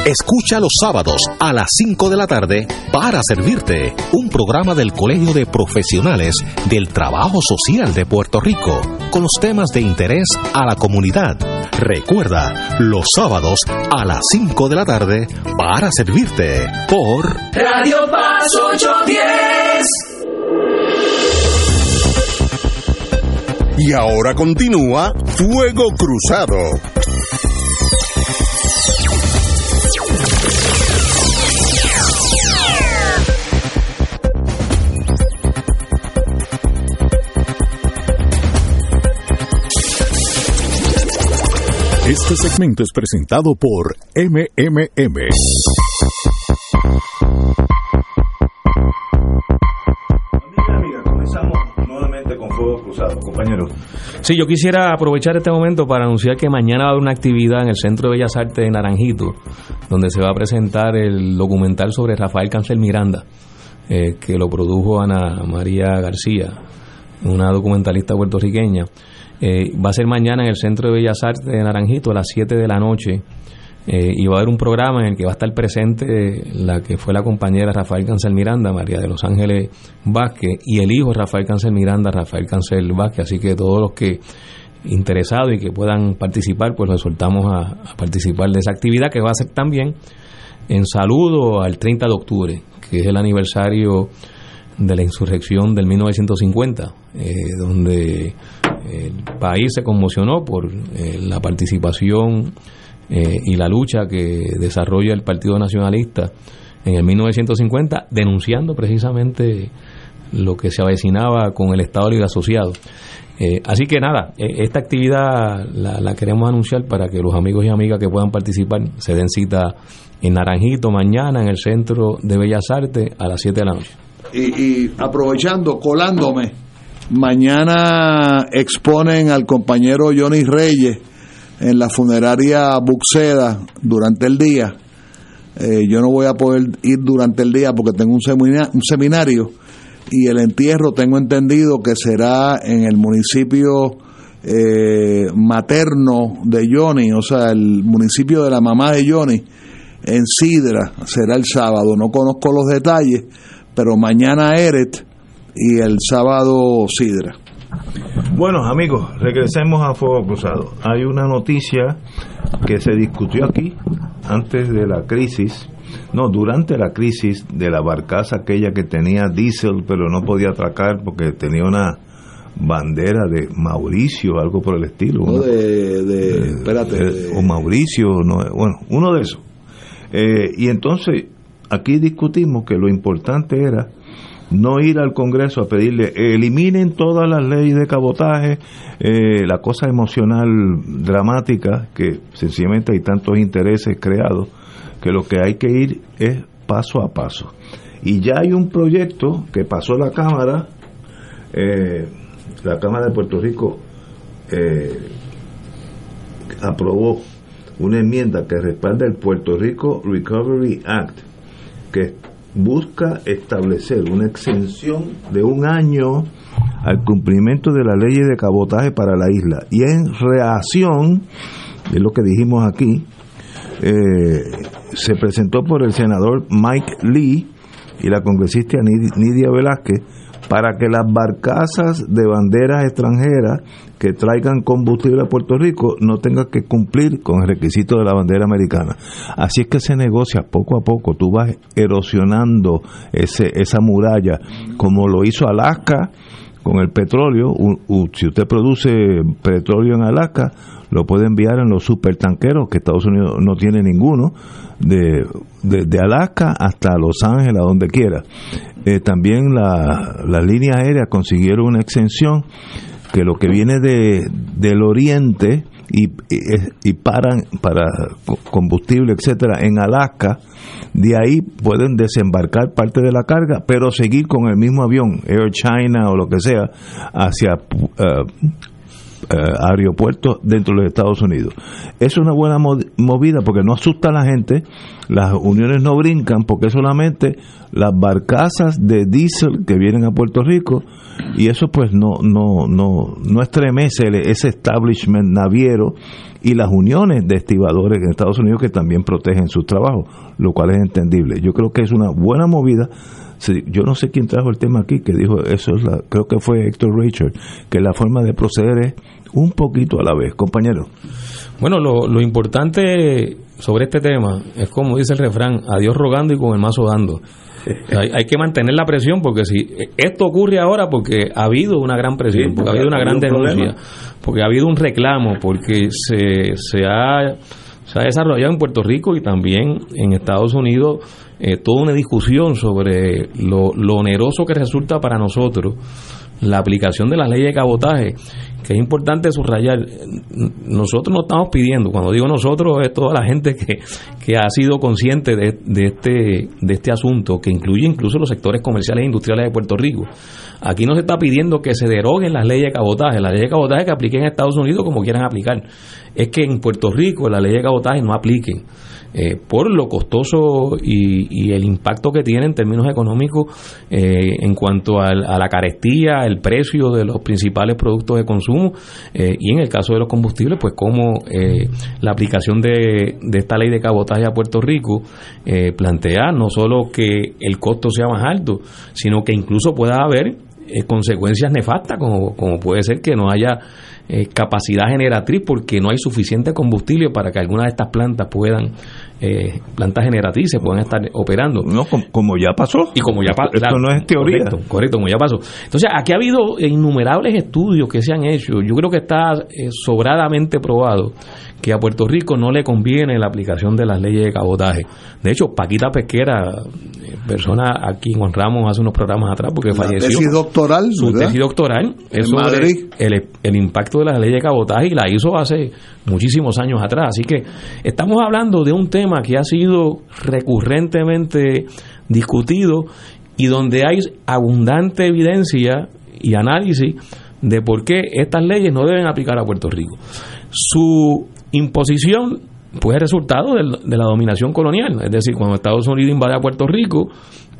Escucha los sábados a las 5 de la tarde para servirte un programa del Colegio de Profesionales del Trabajo Social de Puerto Rico con los temas de interés a la comunidad. Recuerda, los sábados a las 5 de la tarde para servirte por Radio Paz 810. Y ahora continúa Fuego Cruzado. Este segmento es presentado por MMM. Sí, yo quisiera aprovechar este momento para anunciar que mañana va a haber una actividad en el Centro de Bellas Artes de Naranjito, donde se va a presentar el documental sobre Rafael Cancel Miranda, eh, que lo produjo Ana María García, una documentalista puertorriqueña. Eh, va a ser mañana en el Centro de Bellas Artes de Naranjito a las 7 de la noche eh, y va a haber un programa en el que va a estar presente la que fue la compañera Rafael Cancel Miranda, María de los Ángeles Vázquez, y el hijo Rafael Cancel Miranda, Rafael Cancel Vázquez. Así que todos los que interesados y que puedan participar, pues los soltamos a, participar de esa actividad que va a ser también en saludo al 30 de octubre, que es el aniversario de la insurrección del 1950, eh, donde el país se conmocionó por eh, la participación eh, y la lucha que desarrolla el Partido Nacionalista en el 1950, denunciando precisamente lo que se avecinaba con el Estado Libre Asociado. Eh, así que nada, eh, esta actividad la, queremos anunciar para que los amigos y amigas que puedan participar se den cita en Naranjito mañana en el Centro de Bellas Artes a las 7 de la noche. Y, y aprovechando, colándome, mañana exponen al compañero Johnny Reyes en la funeraria Buxeda durante el día. Eh, yo no voy a poder ir durante el día porque tengo un, seminario y el entierro tengo entendido que será en el municipio eh, materno de Johnny, o sea, el municipio de la mamá de Johnny, en Sidra, será el sábado. No conozco los detalles, pero mañana Eret y el sábado Sidra. Bueno, amigos, regresemos a Fuego Cruzado. Hay una noticia que se discutió aquí antes de la crisis, no, durante la crisis de la barcaza aquella que tenía diésel, pero no podía atracar porque tenía una bandera de Mauricio, algo por el estilo. de, espérate. o Mauricio, no, bueno, uno de esos. Eh, y entonces aquí discutimos que lo importante era no ir al Congreso a pedirle eliminen todas las leyes de cabotaje, eh, la cosa emocional dramática, que sencillamente hay tantos intereses creados, que lo que hay que ir es paso a paso. Y ya hay un proyecto que pasó la Cámara, eh, la Cámara de Puerto Rico eh, aprobó una enmienda que respalda el Puerto Rico Recovery Act, que busca establecer una exención de un año al cumplimiento de la ley de cabotaje para la isla. Y en reacción, de lo que dijimos aquí, eh, se presentó por el senador Mike Lee y la congresista Nidia Velázquez para que las barcazas de banderas extranjeras que traigan combustible a Puerto Rico no tengan que cumplir con el requisito de la bandera americana. Así es que se negocia poco a poco, tú vas erosionando ese, esa muralla, como lo hizo Alaska con el petróleo. si usted produce petróleo en Alaska, lo puede enviar en los supertanqueros, que Estados Unidos no tiene ninguno, de, de, Alaska hasta Los Ángeles, a donde quiera. Eh, también la, las líneas aéreas consiguieron una exención que lo que viene de, del oriente y, y, paran para combustible, etcétera, en Alaska, de ahí pueden desembarcar parte de la carga, pero seguir con el mismo avión, Air China o lo que sea, hacia uh, aeropuertos dentro de los Estados Unidos. Es una buena movida porque no asusta a la gente, las uniones no brincan porque solamente las barcazas de diésel que vienen a Puerto Rico y eso pues no no no no estremece ese establishment naviero y las uniones de estibadores en Estados Unidos que también protegen sus trabajos, lo cual es entendible. Yo creo que es una buena movida. Yo no sé quién trajo el tema aquí, que dijo eso, es la, creo que fue Héctor Richard, que la forma de proceder es un poquito a la vez, compañero. Bueno, lo, lo importante sobre este tema es como dice el refrán, a Dios rogando y con el mazo dando. <laughs> Hay, que mantener la presión porque si esto ocurre ahora porque ha habido una gran presión, porque ha habido una gran denuncia, porque ha habido un reclamo, porque se, se, ha, se ha desarrollado en Puerto Rico y también en Estados Unidos eh, toda una discusión sobre lo, lo oneroso que resulta para nosotros la aplicación de la ley de cabotaje, que es importante subrayar, nosotros no estamos pidiendo, cuando digo nosotros es toda la gente que, que ha sido consciente de, de, este, de este asunto, que incluye incluso los sectores comerciales e industriales de Puerto Rico. Aquí no se está pidiendo que se deroguen las leyes de cabotaje, las leyes de cabotaje que apliquen en Estados Unidos como quieran aplicar, es que en Puerto Rico las leyes de cabotaje no apliquen. Eh, por lo costoso y, el impacto que tiene en términos económicos eh, en cuanto a, la carestía, el precio de los principales productos de consumo eh, y en el caso de los combustibles, pues como la aplicación de, de, esta ley de cabotaje a Puerto Rico plantea no solo que el costo sea más alto, sino que incluso pueda haber consecuencias nefastas, como, como puede ser que no haya eh, capacidad generatriz porque no hay suficiente combustible para que algunas de estas plantas puedan, eh, plantas generatrices puedan estar operando. No, como, ya pasó. Y como ya pasó. Esto no es teoría. Correcto, como ya pasó. Entonces, aquí ha habido innumerables estudios que se han hecho. Yo creo que está eh, sobradamente probado que a Puerto Rico no le conviene la aplicación de las leyes de cabotaje. De hecho, Paquita Pesquera, persona a quien honramos hace unos programas atrás porque falleció. Doctoral, su tesis doctoral es sobre el, el, impacto de las leyes de cabotaje y la hizo hace muchísimos años atrás. Así que estamos hablando de un tema que ha sido recurrentemente discutido y donde hay abundante evidencia y análisis de por qué estas leyes no deben aplicar a Puerto Rico. Su imposición pues es resultado de la dominación colonial. Es decir, cuando Estados Unidos invade a Puerto Rico,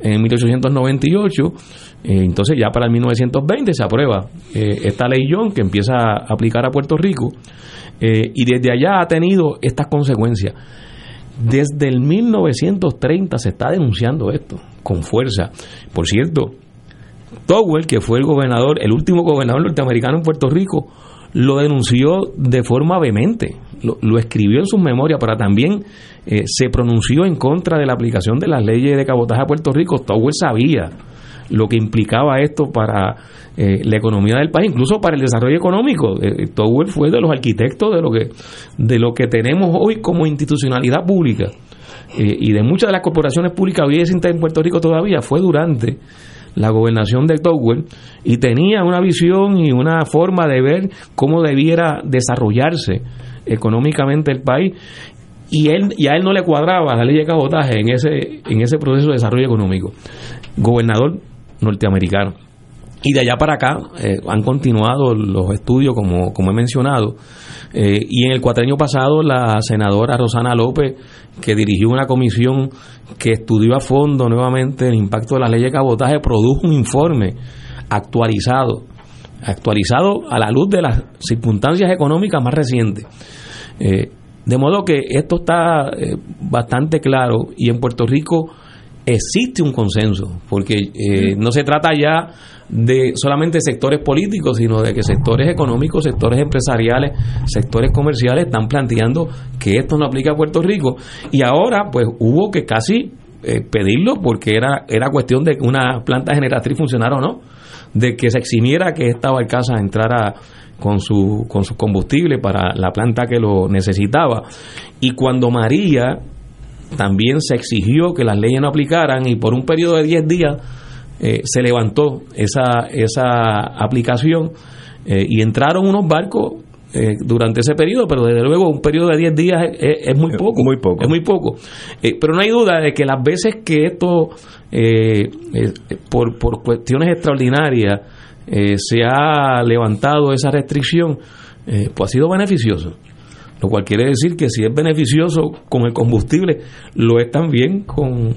en 1898. Eh, entonces ya para el 1920 se aprueba eh, esta ley John que empieza a aplicar a Puerto Rico eh, y desde allá ha tenido estas consecuencias. Desde el 1930 se está denunciando esto con fuerza. Por cierto, Towell, que fue el gobernador, el último gobernador norteamericano en Puerto Rico, lo denunció de forma vehemente, lo, escribió en sus memorias, pero también se pronunció en contra de la aplicación de las leyes de cabotaje a Puerto Rico. Towell sabía lo que implicaba esto para eh, la economía del país, incluso para el desarrollo económico. Eh, Towell fue de los arquitectos de lo que de lo que tenemos hoy como institucionalidad pública y de muchas de las corporaciones públicas hoy en Puerto Rico todavía fue durante la gobernación de Towell y tenía una visión y una forma de ver cómo debiera desarrollarse económicamente el país y él y a él no le cuadraba la ley de cabotaje en ese en ese proceso de desarrollo económico gobernador norteamericano. Y de allá para acá eh, han continuado los estudios como, como he mencionado. Eh, y en el cuatrenio pasado la senadora Rosana López que dirigió una comisión que estudió a fondo nuevamente el impacto de la ley de cabotaje produjo un informe actualizado actualizado a la luz de las circunstancias económicas más recientes. Eh, de modo que esto está bastante claro y en Puerto Rico existe un consenso, porque eh, no se trata ya de solamente sectores políticos, sino de que sectores económicos, sectores empresariales, sectores comerciales están planteando que esto no aplica a Puerto Rico. Y ahora, pues hubo que casi pedirlo porque era, era cuestión de que una planta generatriz funcionara o no, de que se eximiera que esta barcaza entrara con su, con su combustible para la planta que lo necesitaba. Y cuando María también se exigió que las leyes no aplicaran y por un periodo de 10 días eh, se levantó esa, esa aplicación eh, y entraron unos barcos eh, durante ese periodo, pero desde luego un periodo de 10 días es, muy poco. Muy poco. Es muy poco. pero no hay duda de que las veces que esto, por, por cuestiones extraordinarias, se ha levantado esa restricción, pues ha sido beneficioso. Lo cual quiere decir que si es beneficioso con el combustible, lo es también con,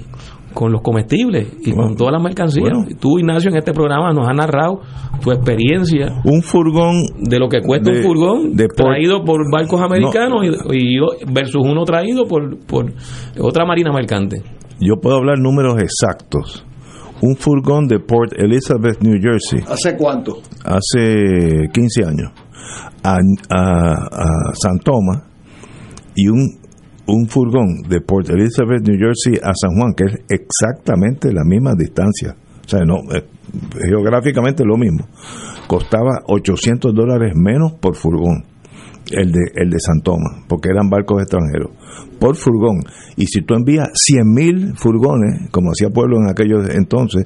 los comestibles y con todas las mercancías. Tú, Ignacio, en este programa nos has narrado tu experiencia. Un furgón. De lo que cuesta un furgón traído por barcos americanos y, versus uno traído por, por otra marina mercante. Yo puedo hablar números exactos un furgón de Port Elizabeth, New Jersey. ¿Hace cuánto? Hace 15 años. A, San Tomás y un, un furgón de Port Elizabeth, New Jersey a San Juan, que es exactamente la misma distancia. O sea, no, eh, geográficamente lo mismo. Costaba 800 dólares menos por furgón el de, el de San Tomás, porque eran barcos extranjeros por furgón. Y si tú envías 100.000 furgones, como hacía Pueblo en aquellos entonces,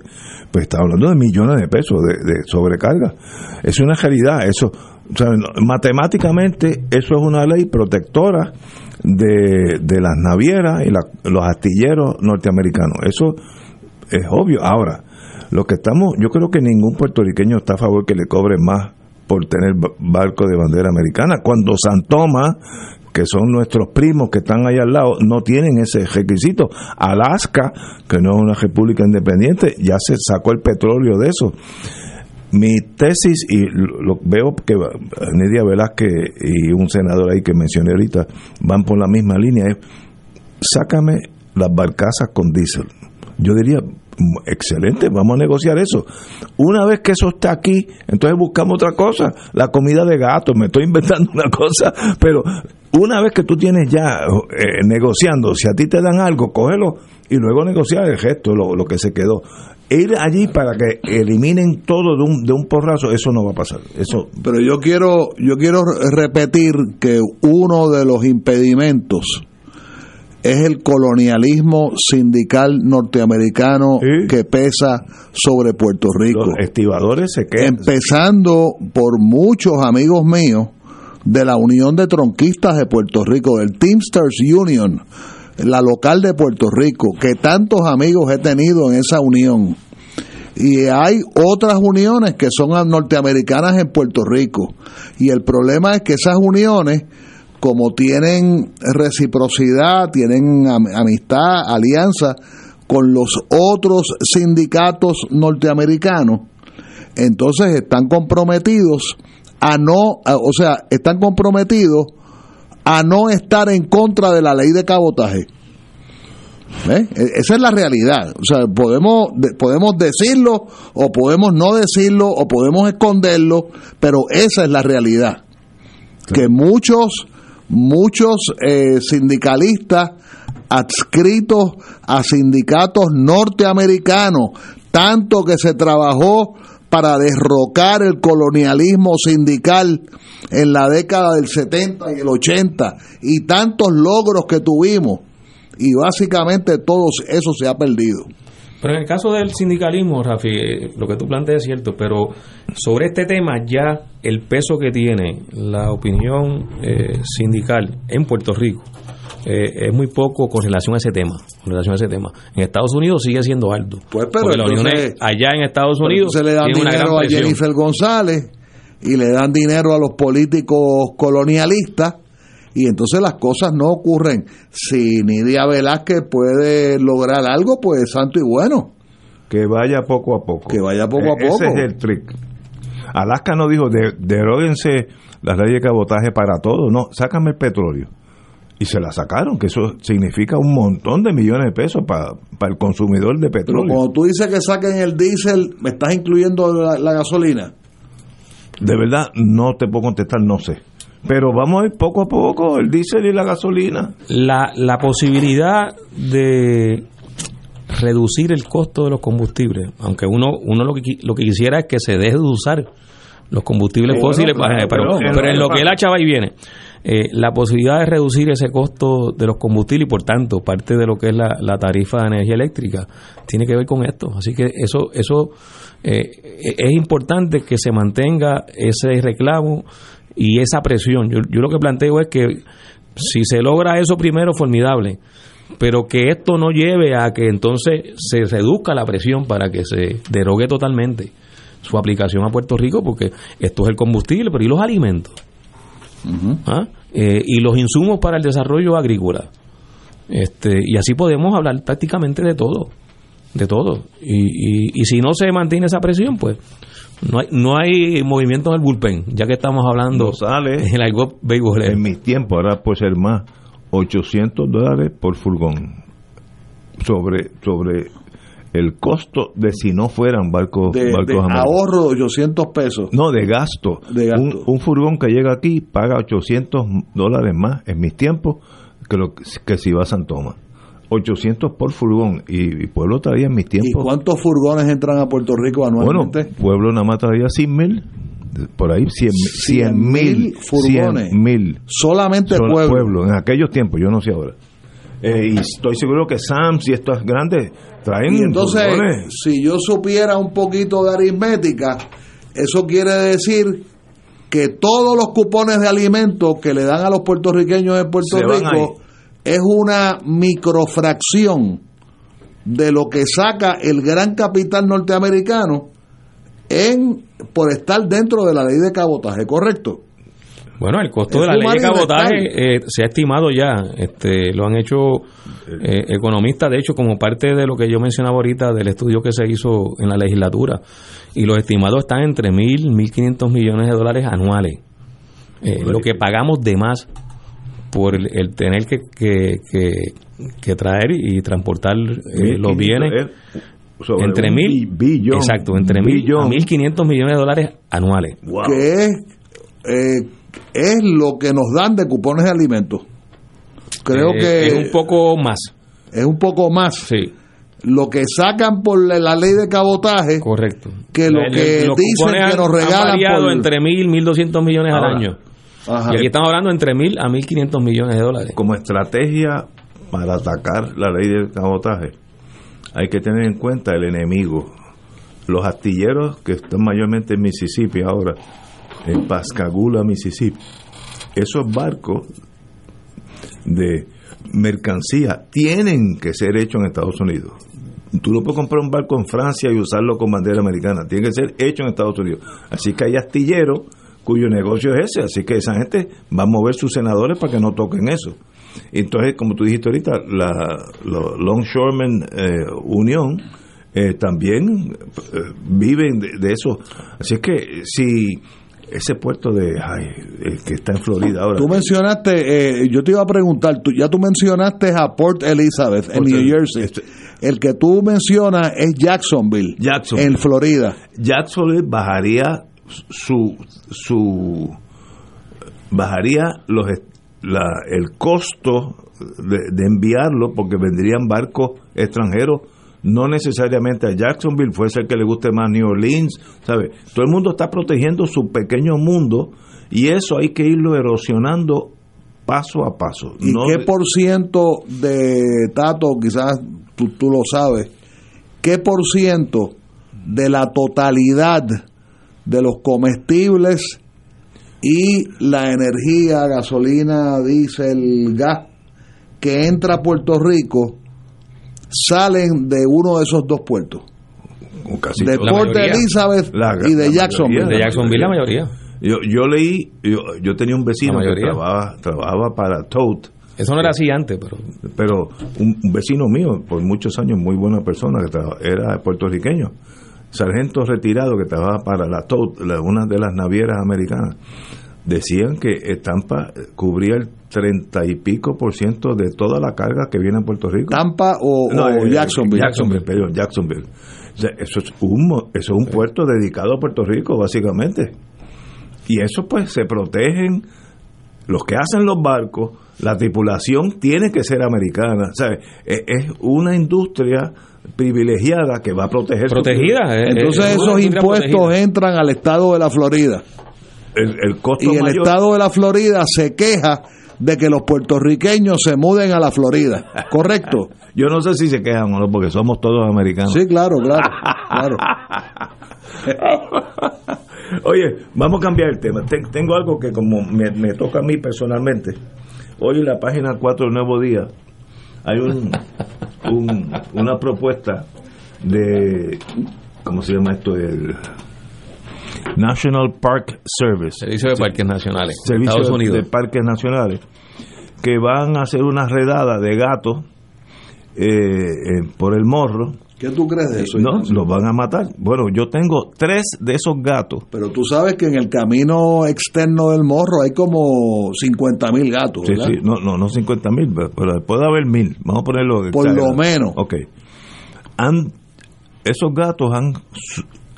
pues está hablando de millones de pesos de, sobrecarga. Es una realidad, eso, matemáticamente eso es una ley protectora de, de las navieras y los astilleros norteamericanos. Eso es obvio. Ahora, lo que estamos, yo creo que ningún puertorriqueño está a favor que le cobre más por tener barco de bandera americana. Cuando San Tomás que son nuestros primos que están ahí al lado, no tienen ese requisito. Alaska, que no es una república independiente, ya se sacó el petróleo de eso. Mi tesis, y lo, veo que Nidia Velázquez y un senador ahí que mencioné ahorita van por la misma línea, es sácame las barcazas con diésel. Yo diría, excelente, vamos a negociar eso. Una vez que eso está aquí, entonces buscamos otra cosa, la comida de gato, me estoy inventando <laughs> una cosa, pero una vez que tú tienes ya eh, negociando, si a ti te dan algo, cógelo y luego negociar el gesto, lo, que se quedó. Ir allí para que eliminen todo de un, de un porrazo, eso no va a pasar. Eso. Pero yo quiero, yo quiero repetir que uno de los impedimentos es el colonialismo sindical norteamericano que pesa sobre Puerto Rico. Los estibadores se quedan. Empezando por muchos amigos míos de la Unión de Tronquistas de Puerto Rico, del Teamsters Union, la local de Puerto Rico, que tantos amigos he tenido en esa unión. Y hay otras uniones que son norteamericanas en Puerto Rico. Y el problema es que esas uniones, como tienen reciprocidad, tienen amistad, alianza con los otros sindicatos norteamericanos, entonces están comprometidos a no, o sea, están comprometidos a no estar en contra de la ley de cabotaje. E, esa es la realidad. O sea, podemos, podemos decirlo o podemos no decirlo o podemos esconderlo, pero esa es la realidad. Que muchos, muchos eh, sindicalistas adscritos a sindicatos norteamericanos, tanto que se trabajó para derrocar el colonialismo sindical en la década del 70 y el 80 y tantos logros que tuvimos y básicamente todo eso se ha perdido. Pero en el caso del sindicalismo, Rafi, eh, lo que tú planteas es cierto, pero sobre este tema ya el peso que tiene la opinión eh, sindical en Puerto Rico eh, es muy poco con relación a ese tema. Con relación a ese tema. En Estados Unidos sigue siendo alto. Pues, pero porque la allá en Estados Unidos se le dan dinero a Jennifer González y le dan dinero a los políticos colonialistas y entonces las cosas no ocurren. Si Nidia Velázquez puede lograr algo, pues santo y bueno. Que vaya poco a poco. Que vaya poco a poco. Ese es el trick. Alaska no dijo, de, deróguense las leyes de cabotaje para todo, no, sácame el petróleo. Y se la sacaron, que eso significa un montón de millones de pesos para, para el consumidor de petróleo. Pero cuando tú dices que saquen el diésel, ¿me estás incluyendo la gasolina? De verdad, no te puedo contestar, no sé. Pero vamos a ir poco a poco, el diésel y la gasolina. La, la posibilidad de reducir el costo de los combustibles, aunque uno, uno lo, que, lo que quisiera es que se deje de usar los combustibles fósiles, pero, pero, en lo que la chava y viene. Eh, la posibilidad de reducir ese costo de los combustibles y por tanto parte de lo que es la, la tarifa de energía eléctrica tiene que ver con esto. Así que eso, eso eh, es importante que se mantenga ese reclamo y esa presión. Yo, yo lo que planteo es que si se logra eso primero, formidable, pero que esto no lleve a que entonces se reduzca la presión para que se derogue totalmente su aplicación a Puerto Rico, porque esto es el combustible, pero ¿y los alimentos? ¿Ah? Eh, y los insumos para el desarrollo agrícola. Este, y así podemos hablar prácticamente de todo, de todo. Y, y, y si no se mantiene esa presión, pues no hay, no hay movimiento en el bullpen, ya que estamos hablando sale <laughs> en béisbol. En mis tiempos, ahora puede ser más, 800 dólares por furgón. Sobre, sobre el costo de si no fueran barcos, de, barcos de ahorro de 800 pesos. No, de gasto. De gasto. Un, un, furgón que llega aquí paga 800 dólares más en mis tiempos que, lo, que si va a San Tomás. 800 por furgón y, Pueblo traía en mis tiempos. ¿Y cuántos furgones entran a Puerto Rico anualmente? Bueno, Pueblo nada más traía 100 mil, por ahí 100 mil furgones. mil. Solamente Pueblo. Pueblo. En aquellos tiempos, yo no sé ahora. Eh, y estoy seguro que Sams y estos grandes traen y entonces, si yo supiera un poquito de aritmética, eso quiere decir que todos los cupones de alimentos que le dan a los puertorriqueños de Puerto Se Rico es una microfracción de lo que saca el gran capital norteamericano en por estar dentro de la ley de cabotaje, ¿correcto? Bueno, el costo es de la ley de cabotaje eh, se ha estimado ya, este, lo han hecho eh, economistas, de hecho, como parte de lo que yo mencionaba ahorita del estudio que se hizo en la legislatura, y los estimados están entre mil, mil quinientos millones de dólares anuales. Eh, lo que pagamos de más por el, el tener que, que, que, que, traer y transportar eh, los bienes entre mil billón, exacto entre mil a mil quinientos millones de dólares anuales wow. que es, eh, es lo que nos dan de cupones de alimentos creo eh, que es un poco más es un poco más sí lo que sacan por la ley de cabotaje correcto que lo el, que dicen que nos regalan por entre mil mil doscientos millones Ahora, al año Ajá. Y aquí estamos hablando entre mil a mil quinientos millones de dólares. Como estrategia para atacar la ley del cabotaje, hay que tener en cuenta el enemigo. Los astilleros que están mayormente en Mississippi ahora, en Pascagoula, Mississippi, esos barcos de mercancía tienen que ser hechos en Estados Unidos. Tú no puedes comprar un barco en Francia y usarlo con bandera americana, tiene que ser hecho en Estados Unidos. Así que hay astilleros cuyo negocio es ese, así que esa gente va a mover sus senadores para que no toquen eso. Entonces, como tú dijiste ahorita, la, Longshoremen eh, Unión eh, también eh, viven de, eso. Así es que si ese puerto de ay, que está en Florida ahora. Tú mencionaste, yo te iba a preguntar, tú, ya tú mencionaste a Port Elizabeth en New Jersey. Este el que tú mencionas es Jacksonville, Jacksonville, en Florida. Jacksonville bajaría su su bajaría los el costo de, enviarlo porque vendrían barcos extranjeros no necesariamente a Jacksonville, puede ser que le guste más New Orleans, ¿sabe? Todo el mundo está protegiendo su pequeño mundo y eso hay que irlo erosionando paso a paso. ¿Y qué por ciento de Tato, quizás tú, tú lo sabes, qué por ciento de la totalidad de los comestibles y la energía, gasolina, diésel, gas que entra a Puerto Rico salen de uno de esos dos puertos. de Port Elizabeth y de Jacksonville. De Jacksonville la mayoría. Yo, yo leí, yo, yo tenía un vecino que trabajaba, trabajaba para Tote. Eso no era así antes, pero... Pero un, vecino mío, por muchos años, muy buena persona, que era puertorriqueño, sargento retirado que trabajaba para la Tote, una de las navieras americanas decían que Tampa cubría el treinta y pico por ciento de toda la carga que viene a Puerto Rico. ¿Tampa o, eh, Jacksonville? Jacksonville, perdón, Jacksonville. eso es un, eso es un puerto dedicado a Puerto Rico, básicamente. Y eso pues se protegen los que hacen los barcos, la tripulación tiene que ser americana. Es, es una industria privilegiada que va a proteger. Protegida. Eh, Entonces esos impuestos entran al estado de la Florida el, costo y el estado de la Florida se queja de que los puertorriqueños se muden a la Florida, ¿correcto? <laughs> Yo no sé si se quejan o no, porque somos todos americanos. Sí, claro, claro, claro. <laughs> Oye, vamos a cambiar el tema. Tengo algo que como me, toca a mí personalmente. Hoy en la página 4 del Nuevo Día hay un, una propuesta de, ¿cómo se llama esto? El, National Park Service. Servicio de Parques Nacionales. Servicio de Parques Nacionales. Que van a hacer una redada de gatos eh, eh, por el morro. ¿Qué tú crees de eso? No, los van a matar. Bueno, yo tengo tres de esos gatos. Pero tú sabes que en el camino externo del morro hay como 50 mil gatos. Sí, sí, no, no, no 50 mil, pero puede haber mil. Vamos a ponerlo. Por lo menos. Ok. Han, esos gatos han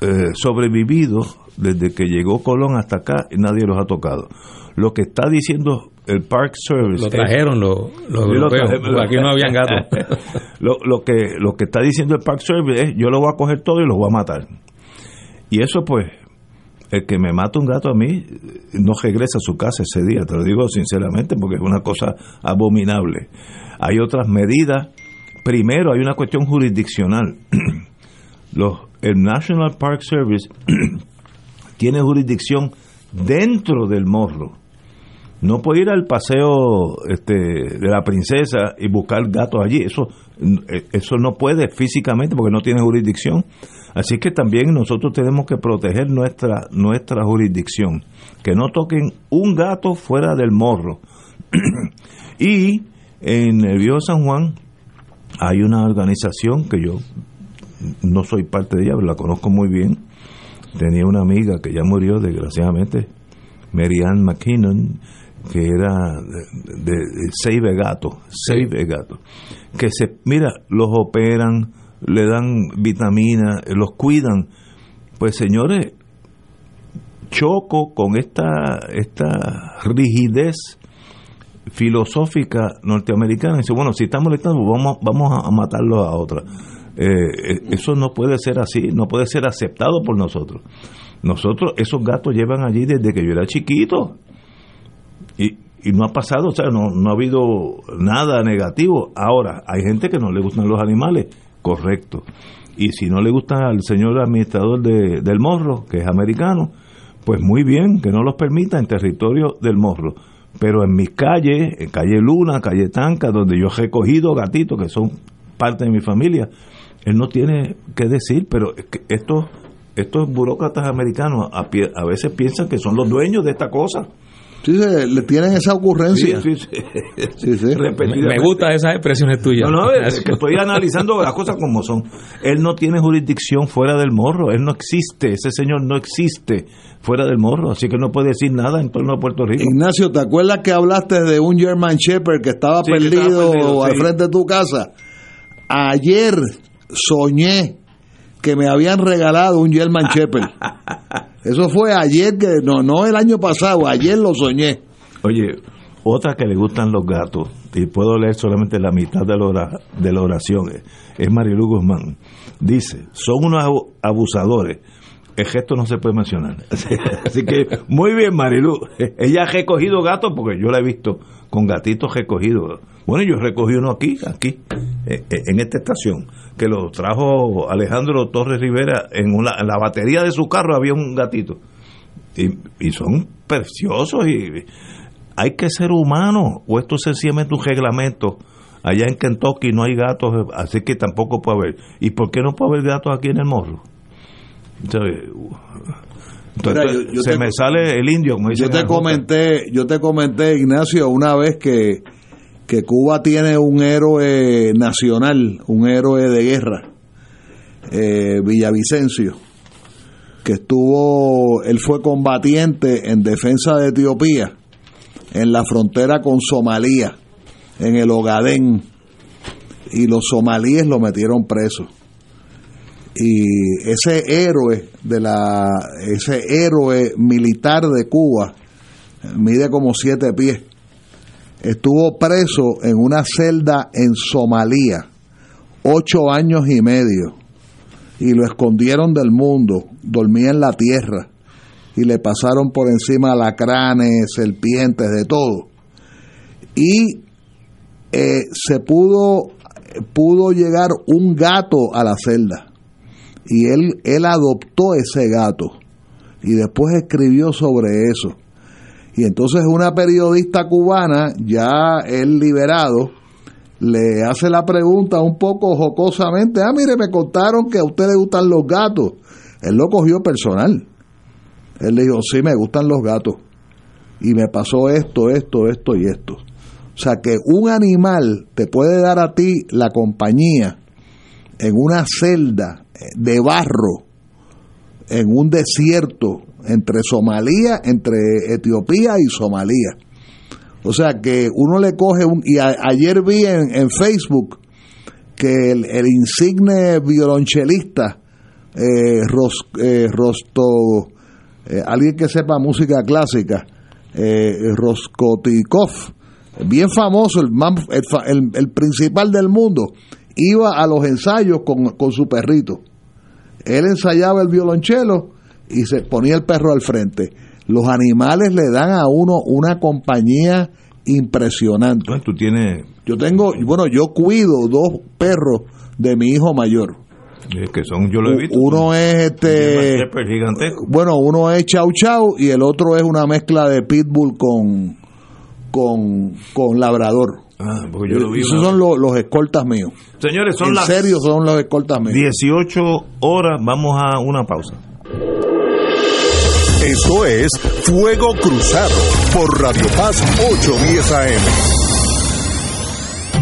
eh, sobrevivido desde que llegó Colón hasta acá y nadie los ha tocado. Lo que está diciendo el Park Service. Lo trajeron los, europeos, aquí no habían gatos. <laughs> lo, que, lo que está diciendo el Park Service es: yo lo voy a coger todo y los voy a matar. Y eso, pues, el que me mata un gato a mí no regresa a su casa ese día, te lo digo sinceramente, porque es una cosa abominable. Hay otras medidas. Primero, hay una cuestión jurisdiccional. <clears throat> Los, el National Park Service <clears throat> tiene jurisdicción dentro del morro. No puede ir al paseo este, de la princesa y buscar gatos allí. Eso, eso no puede físicamente porque no tiene jurisdicción. Así que también nosotros tenemos que proteger nuestra, nuestra jurisdicción. Que no toquen un gato fuera del morro. <clears throat> y en el Viejo San Juan hay una organización que yo no soy parte de ella, pero la conozco muy bien, tenía una amiga que ya murió desgraciadamente, Marianne McKinnon, que era de, Save Gato, Save Gato, que se, mira, los operan, le dan vitaminas, los cuidan. Pues señores, choco con esta, esta rigidez filosófica norteamericana. Dice, bueno, si estamos molestando, vamos, vamos a matarlo a otra. Eh, eh, eso no puede ser así, no puede ser aceptado por nosotros. Nosotros, esos gatos llevan allí desde que yo era chiquito. Y, y no ha pasado, o sea, no, no ha habido nada negativo. Ahora, hay gente que no le gustan los animales, correcto. Y si no le gusta al señor administrador de, del morro, que es americano, pues muy bien, que no los permita en territorio del morro. Pero en mis calles, en calle Luna, calle Tanca, donde yo he recogido gatitos que son parte de mi familia, él no tiene que decir, pero estos, estos burócratas americanos a, a, veces piensan que son los dueños de esta cosa. Sí, le tienen esa ocurrencia. Sí, sí, sí. Me, gusta esas expresiones tuyas. No, no, es <laughs> que estoy analizando las cosas como son. Él no tiene jurisdicción fuera del morro, él no existe, ese señor no existe fuera del morro, así que no puede decir nada en torno a Puerto Rico. Ignacio, ¿te acuerdas que hablaste de un German Shepherd que estaba perdido, al frente de tu casa? Ayer soñé que me habían regalado un German <laughs> Shepherd. Eso fue ayer, que no, no el año pasado, ayer lo soñé. Oye, otra que le gustan los gatos, y puedo leer solamente la mitad de la, de la oración, es Marilu Guzmán. Dice, son unos abusadores. El gesto no se puede mencionar. <laughs> Así que, muy bien, Marilu. <laughs> Ella ha recogido gatos porque yo la he visto con gatitos recogidos. Bueno, yo recogí uno aquí, aquí, eh, eh, en esta estación que lo trajo Alejandro Torres Rivera, en, una, la batería de su carro había un gatito. Y, son preciosos y hay que ser humano, o esto es sencillamente un reglamento. Allá en Kentucky no hay gatos, así que tampoco puede haber. ¿Y por qué no puede haber gatos aquí en el morro? Entonces, se me sale el indio. Como yo te comenté, yo te comenté, Ignacio, una vez que que Cuba tiene un héroe nacional, un héroe de guerra, eh, Villavicencio, que estuvo, él fue combatiente en defensa de Etiopía, en la frontera con Somalia, en el Ogadén, y los somalíes lo metieron preso. Y ese héroe de la, ese héroe militar de Cuba mide como siete pies estuvo preso en una celda en Somalia ocho años y medio y lo escondieron del mundo, dormía en la tierra y le pasaron por encima alacranes, serpientes, de todo. Y eh, se pudo, pudo llegar un gato a la celda y él, él adoptó ese gato y después escribió sobre eso y entonces una periodista cubana, ya el liberado, le hace la pregunta un poco jocosamente, ah, mire, me contaron que a usted le gustan los gatos. Él lo cogió personal. Él le dijo, sí, me gustan los gatos. Y me pasó esto, esto, esto y esto. O sea que un animal te puede dar a ti la compañía en una celda de barro, en un desierto, entre Somalia, entre Etiopía y Somalia. O sea que uno le coge un... Y ayer vi en, Facebook que el, insigne violonchelista eh, eh Rosto, eh, alguien que sepa música clásica, Roskotikov, bien famoso, el, el, el, principal del mundo, iba a los ensayos con, con su perrito. Él ensayaba el violonchelo y se ponía el perro al frente. Los animales le dan a uno una compañía impresionante. tú tienes... Yo tengo, bueno, yo cuido dos perros de mi hijo mayor. que son, yo lo he visto. Uno es este. Bueno, uno es Chau Chau y el otro es una mezcla de pitbull con con, con labrador. Ah, porque yo lo vi. Esos son los, escoltas míos. Señores, son en las. serio, son los escoltas míos. 18 horas, vamos a una pausa. Esto es Fuego Cruzado por Radio Paz 810 AM.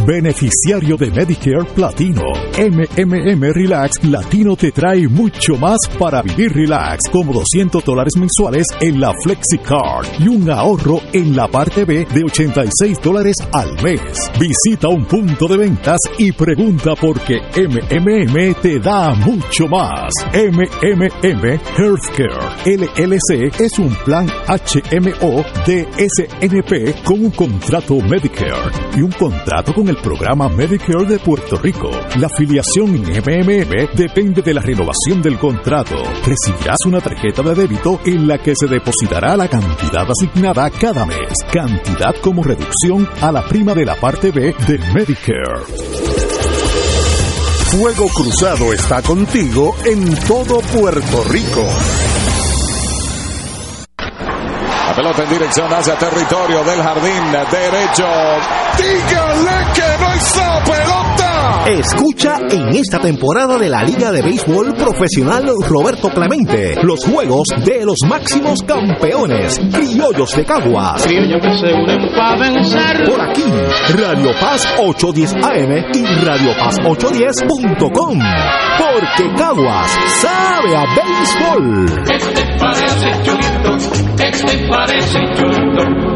Beneficiario de Medicare Platino. MMM Relax Latino te trae mucho más para vivir relax, como 200 dólares mensuales en la FlexiCard y un ahorro en la parte B de 86 dólares al mes. Visita un punto de ventas y pregunta por qué MMM te da mucho más. MMM Healthcare LLC es un plan HMO de SNP con un contrato Medicare y un contrato con el programa Medicare de Puerto Rico. La afiliación en MMM depende de la renovación del contrato. Recibirás una tarjeta de débito en la que se depositará la cantidad asignada cada mes, cantidad como reducción a la prima de la parte B de Medicare. Fuego Cruzado está contigo en todo Puerto Rico. Pelota en dirección hacia territorio del jardín derecho. Dígale que no hizo pelota. Escucha en esta temporada de la Liga de Béisbol Profesional Roberto Clemente los juegos de los máximos campeones, criollos de Caguas. Por aquí, Radio Paz 810 AM y Radio Paz 810.com. Porque Caguas sabe a béisbol. Este parece chulito, este parece chulito.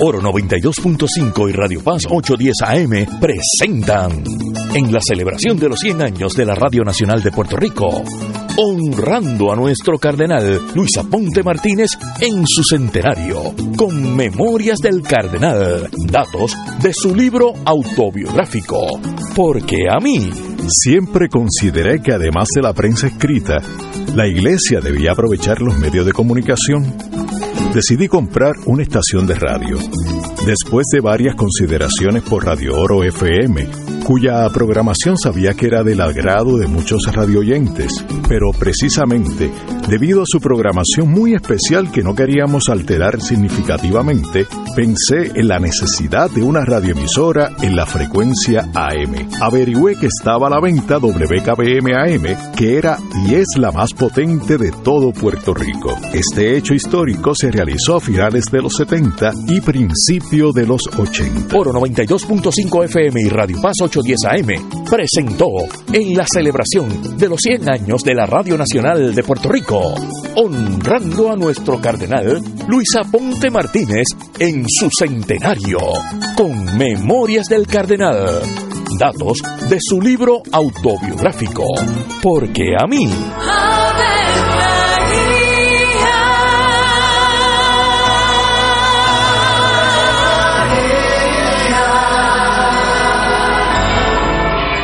Oro 92.5 y Radio Paz 810 AM presentan en la celebración de los 100 años de la Radio Nacional de Puerto Rico, honrando a nuestro cardenal Luis Aponte Martínez en su centenario, con Memorias del Cardenal, datos de su libro autobiográfico, porque a mí Siempre consideré que además de la prensa escrita, la iglesia debía aprovechar los medios de comunicación. Decidí comprar una estación de radio. Después de varias consideraciones por Radio Oro FM, cuya programación sabía que era del agrado de muchos radioyentes, pero precisamente debido a su programación muy especial que no queríamos alterar significativamente, pensé en la necesidad de una radioemisora en la frecuencia AM. Averigüé que estaba a la venta WKBM AM, que era y es la más potente de todo Puerto Rico. Este hecho histórico se realizó a finales de los 70 y principio de los 80. Oro 92.5 FM y Radio Paz 810 AM presentó en la celebración de los 100 años de la Radio Nacional de Puerto Rico, honrando a nuestro cardenal Luis Aponte Martínez en su centenario, con Memorias del Cardenal. Datos de su libro autobiográfico, porque a mí...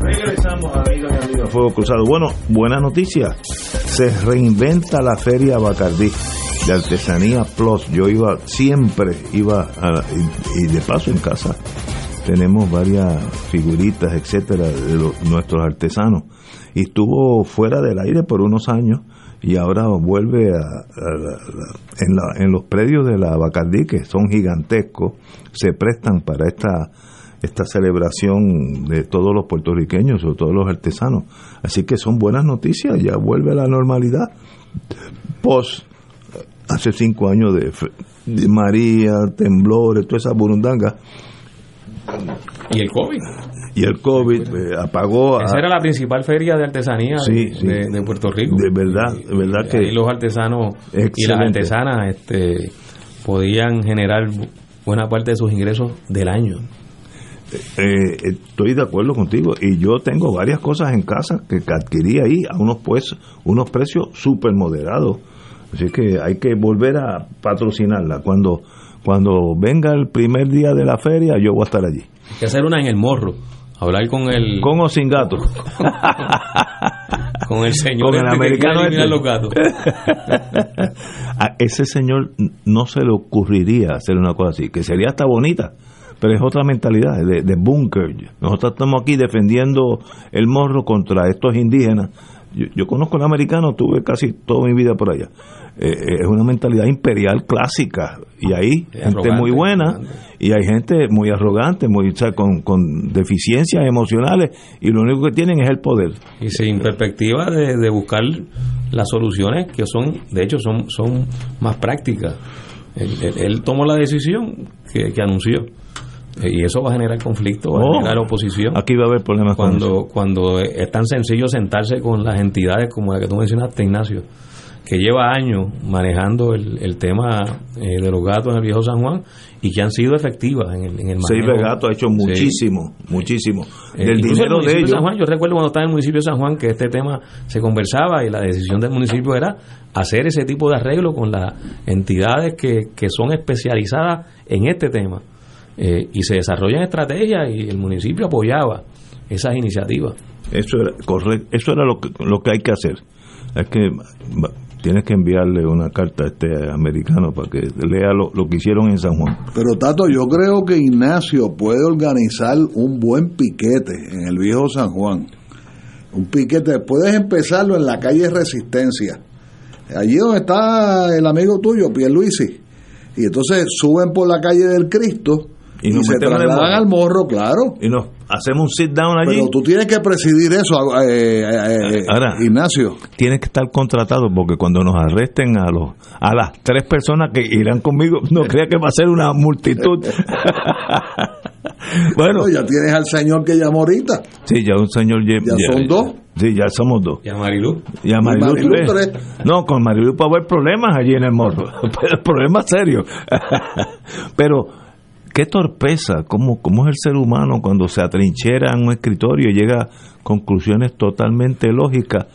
Regresamos, amigos y Fuego Cruzado. Bueno, buena noticia. Se reinventa la Feria Bacardí de Artesanía Plus. Yo iba, siempre iba, a, y, y de paso en casa tenemos varias figuritas, etcétera, de nuestros artesanos. Y estuvo fuera del aire por unos años y ahora vuelve a, la- en, la- en los predios de la Bacardí, que son gigantescos, se prestan para esta esta celebración de todos los puertorriqueños o todos los artesanos. Así que son buenas noticias, ya vuelve a la normalidad. post hace cinco años de, María, temblores, toda esa burundanga. Y el COVID. Y el COVID eh, apagó. Esa era la principal feria de artesanía de, Puerto Rico. De verdad, de verdad que. Y los artesanos y las artesanas este, podían generar buena parte de sus ingresos del año. Eh, estoy de acuerdo contigo y yo tengo varias cosas en casa que adquirí ahí a unos pues unos precios súper moderados así que hay que volver a patrocinarla cuando cuando venga el primer día de la feria yo voy a estar allí hay que hacer una en el morro hablar con el con o sin gato <laughs> con el señor con el este americano este. los gatos. <laughs> a ese señor no se le ocurriría hacer una cosa así que sería hasta bonita pero es otra mentalidad de, de búnker. Nosotros estamos aquí defendiendo el morro contra estos indígenas. Yo, conozco al americano, tuve casi toda mi vida por allá. Eh, eh, es una mentalidad imperial clásica y hay gente muy buena y hay gente muy arrogante, muy con, con deficiencias emocionales y lo único que tienen es el poder. Y sin perspectiva de, buscar las soluciones que son, de hecho, son, son más prácticas. Él, tomó la decisión que anunció. Y eso va a generar conflicto, va a oh, generar oposición. Aquí va a haber problemas cuando, cuando es tan sencillo sentarse con las entidades como la que tú mencionaste, Ignacio, que lleva años manejando el, tema eh, de los gatos en el viejo San Juan y que han sido efectivas en el, en el manejo. de Gato ha hecho muchísimo, muchísimo. Eh, Del dinero de ellos. San Juan, yo recuerdo cuando estaba en el municipio de San Juan que este tema se conversaba y la decisión del municipio era hacer ese tipo de arreglo con las entidades que, que son especializadas en este tema eh, y se desarrollan estrategias y el municipio apoyaba esas iniciativas. Eso era correcto, eso era lo que, lo que hay que hacer. Es que tienes que enviarle una carta a este americano para que lea lo, lo, que hicieron en San Juan. Pero Tato, yo creo que Ignacio puede organizar un buen piquete en el viejo San Juan. Un piquete, puedes empezarlo en la calle Resistencia, allí donde está el amigo tuyo, Pierluisi. Y entonces suben por la calle del Cristo y, nos se trasladan al morro, claro. Y nos hacemos un sit down allí. Pero tú tienes que presidir eso, eh, eh, eh, Ahora, Ignacio. Tienes que estar contratado porque cuando nos arresten a los a las tres personas que irán conmigo, no crea que va a ser una multitud. <laughs> bueno, ya tienes al señor que llamó ahorita. Sí, ya un señor ya, ya son dos. Sí, ya somos dos. ¿Y a Marilu? Y a Marilu, tres. No, con Marilu puede haber problemas allí en el morro. problemas <laughs> serios. Pero <laughs> qué torpeza, cómo, cómo es el ser humano cuando se atrinchera en un escritorio y llega a conclusiones totalmente lógicas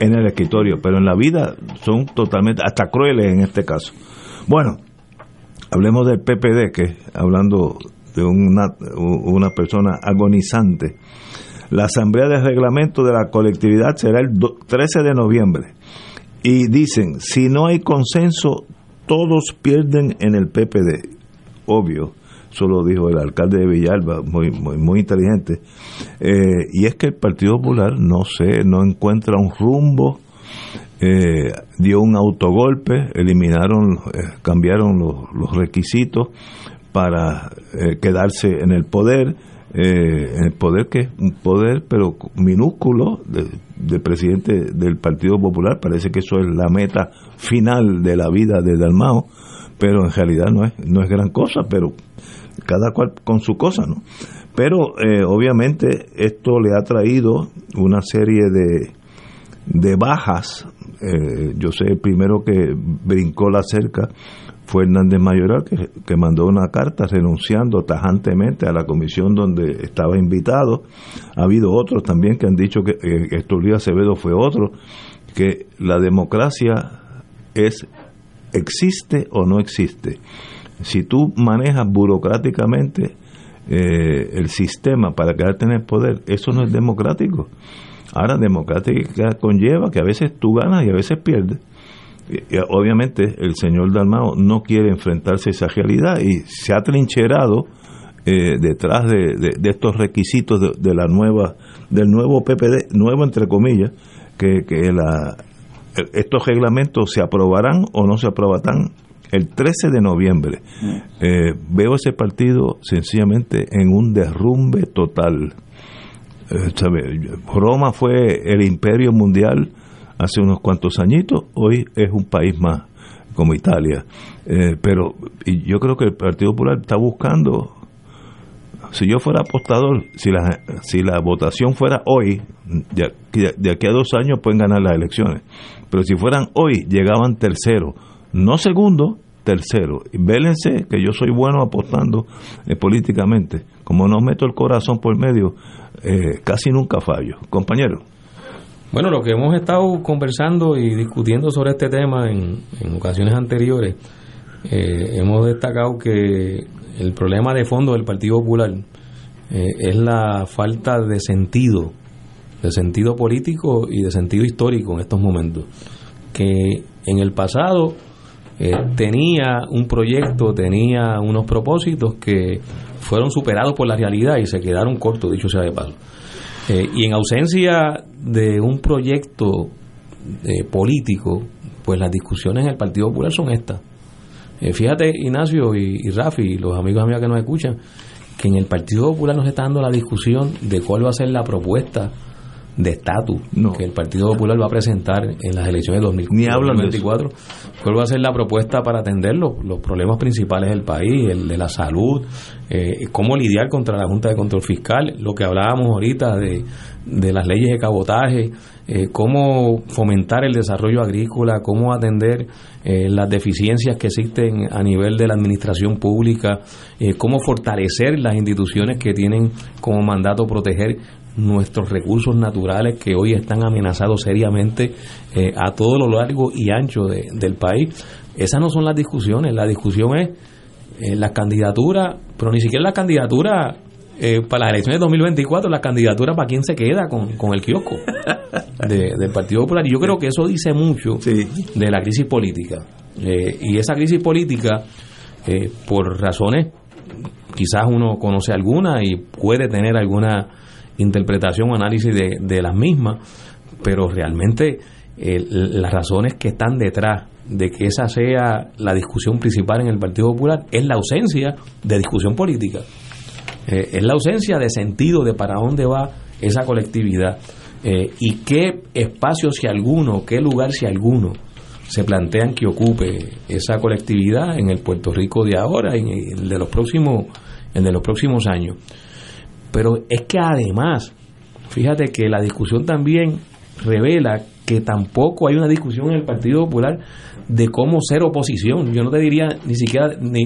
en el escritorio, pero en la vida son totalmente, hasta crueles en este caso. Bueno, hablemos del PPD, que hablando de una, una persona agonizante. La asamblea de reglamento de la colectividad será el 13 de noviembre. Y dicen, si no hay consenso, todos pierden en el PPD. Obvio eso lo dijo el alcalde de Villalba, muy, muy, muy inteligente, eh, y es que el Partido Popular no sé, no encuentra un rumbo, eh, dio un autogolpe, eliminaron, eh, cambiaron los, requisitos para quedarse en el poder, en el poder que es un poder pero minúsculo de, de, presidente del Partido Popular, parece que eso es la meta final de la vida de Dalmao, pero en realidad no es, no es gran cosa, pero cada cual con su cosa, ¿no? Pero eh, obviamente esto le ha traído una serie de, de bajas. Eh, yo sé, el primero que brincó la cerca fue Hernández Mayoral, que, que, mandó una carta renunciando tajantemente a la comisión donde estaba invitado. Ha habido otros también que han dicho que, eh, Acevedo fue otro, que la democracia es existe o no existe si tú manejas burocráticamente eh, el sistema para quedarte en el poder, eso no es democrático. Ahora, democrática conlleva que a veces tú ganas y a veces pierdes. Y, obviamente, el señor Dalmao no quiere enfrentarse a esa realidad y se ha trincherado eh, detrás de, estos requisitos de, la nueva, del nuevo PPD, nuevo entre comillas, que, que la, estos reglamentos se aprobarán o no se aprobarán el 13 de noviembre. Mm. Eh, veo ese partido sencillamente en un derrumbe total. Eh, Roma fue el imperio mundial hace unos cuantos añitos, hoy es un país más como Italia. Eh, pero y yo creo que el Partido Popular está buscando, si yo fuera apostador, si la, si la votación fuera hoy, de, aquí a dos años pueden ganar las elecciones, pero si fueran hoy, llegaban tercero, no segundo, tercero. Vélense que yo soy bueno apostando eh, políticamente. Como no meto el corazón por medio, eh, casi nunca fallo. Compañero. Bueno, lo que hemos estado conversando y discutiendo sobre este tema en, ocasiones anteriores, eh, hemos destacado que el problema de fondo del Partido Popular es la falta de sentido, de sentido político y de sentido histórico en estos momentos. Que en el pasado eh, tenía un proyecto, tenía unos propósitos que fueron superados por la realidad y se quedaron cortos, dicho sea de paso. Eh, y en ausencia de un proyecto eh, político, pues las discusiones en el Partido Popular son estas. fíjate, Ignacio y, y Rafi, los amigos míos que nos escuchan, que en el Partido Popular nos está dando la discusión de cuál va a ser la propuesta de estatus que el Partido Popular va a presentar en las elecciones de 2024. ¿Cuál va a ser la propuesta para atender los, problemas principales del país, el de la salud, eh, cómo lidiar contra la Junta de Control Fiscal, lo que hablábamos ahorita de, de las leyes de cabotaje, eh, cómo fomentar el desarrollo agrícola, cómo atender eh, las deficiencias que existen a nivel de la administración pública, cómo fortalecer las instituciones que tienen como mandato proteger nuestros recursos naturales que hoy están amenazados seriamente eh, a todo lo largo y ancho del país. Esas no son las discusiones, la discusión es eh, la candidatura, pero ni siquiera la candidatura eh, para las elecciones de 2024, la candidatura para quién se queda con, el kiosco <laughs> del Partido Popular. Y yo creo que eso dice mucho de la crisis política. y esa crisis política, por razones, quizás uno conoce alguna y puede tener alguna interpretación o análisis de, de las mismas, pero realmente eh, las razones que están detrás de que esa sea la discusión principal en el Partido Popular es la ausencia de discusión política, eh, es la ausencia de sentido de para dónde va esa colectividad eh, y qué espacio si alguno, qué lugar si alguno se plantean que ocupe esa colectividad en el Puerto Rico de ahora en el de los próximos, en de los próximos años. Pero es que además, fíjate que la discusión también revela que tampoco hay una discusión en el Partido Popular de cómo ser oposición. Yo no te diría ni siquiera ni,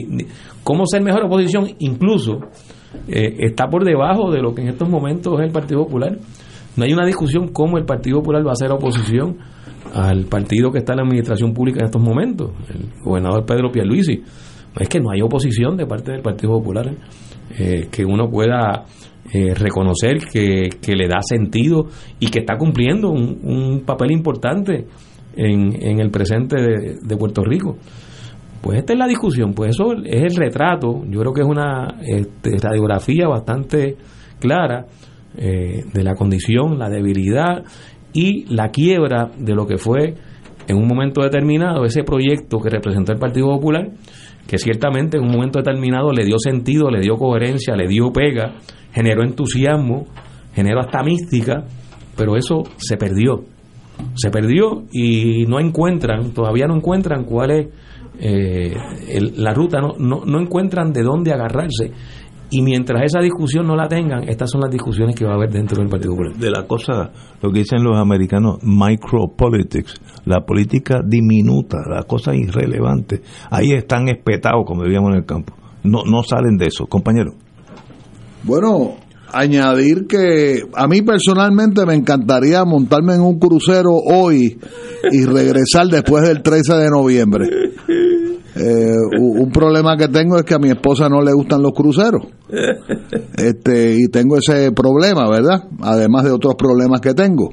cómo ser mejor oposición, incluso eh, está por debajo de lo que en estos momentos es el Partido Popular. No hay una discusión cómo el Partido Popular va a ser oposición al partido que está en la administración pública en estos momentos, el gobernador Pedro Pierluisi. Es que no hay oposición de parte del Partido Popular eh, que uno pueda eh, reconocer que, le da sentido y que está cumpliendo un, papel importante en, el presente de, Puerto Rico. Pues esta es la discusión, pues eso es el retrato, yo creo que es una este, radiografía bastante clara eh, de la condición, la debilidad y la quiebra de lo que fue en un momento determinado ese proyecto que representó el Partido Popular, que ciertamente en un momento determinado le dio sentido, le dio coherencia, le dio pega generó entusiasmo, generó hasta mística, pero eso se perdió. Se perdió y no encuentran, todavía no encuentran cuál es eh, la ruta, no, no, no encuentran de dónde agarrarse. Y mientras esa discusión no la tengan, estas son las discusiones que va a haber dentro del Partido Popular. De la cosa, lo que dicen los americanos, micropolitics, la política diminuta, la cosa irrelevante. Ahí están espetados, como diríamos en el campo. No, no salen de eso, compañero. Bueno, añadir que a mí personalmente me encantaría montarme en un crucero hoy y regresar después del 13 de noviembre. Eh, un problema que tengo es que a mi esposa no le gustan los cruceros. Este, y tengo ese problema, ¿verdad? Además de otros problemas que tengo.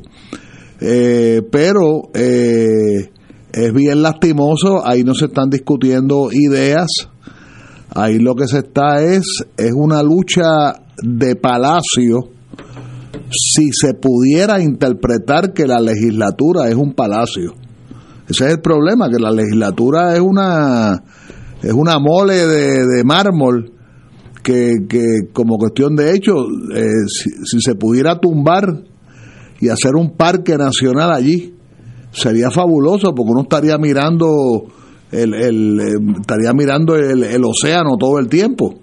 Eh, pero eh, es bien lastimoso, ahí no se están discutiendo ideas Ahí lo que se está es, es una lucha de palacio si se pudiera interpretar que la legislatura es un palacio. Ese es el problema, que la legislatura es una, es una mole de, mármol que, que, como cuestión de hecho, eh, si, se pudiera tumbar y hacer un parque nacional allí, sería fabuloso porque uno estaría mirando el, el eh, estaría mirando el, océano todo el tiempo.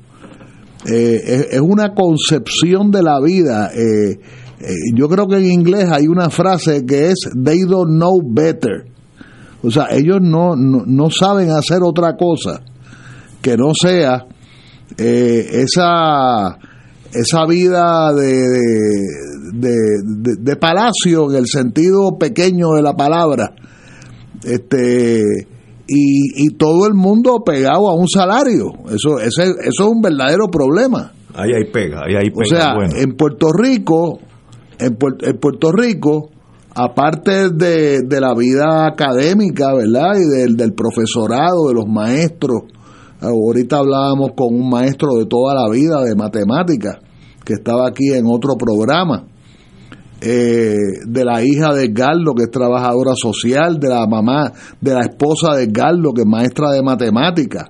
Eh, es, una concepción de la vida. Yo creo que en inglés hay una frase que es they don't know better. O sea, ellos no, no, saben hacer otra cosa que no sea esa, esa vida de, de, de, palacio en el sentido pequeño de la palabra. Este, y, y todo el mundo pegado a un salario. Eso, ese, eso es un verdadero problema. Ahí hay pega, ahí hay pega. O sea, en Puerto Rico, en, Puerto Rico, aparte de, de, la vida académica, ¿verdad? Y del, del profesorado, de los maestros. Ahorita hablábamos con un maestro de toda la vida de matemáticas que estaba aquí en otro programa. Eh, de la hija de Edgardo, que es trabajadora social, de la mamá, de la esposa de Edgardo, que es maestra de matemáticas.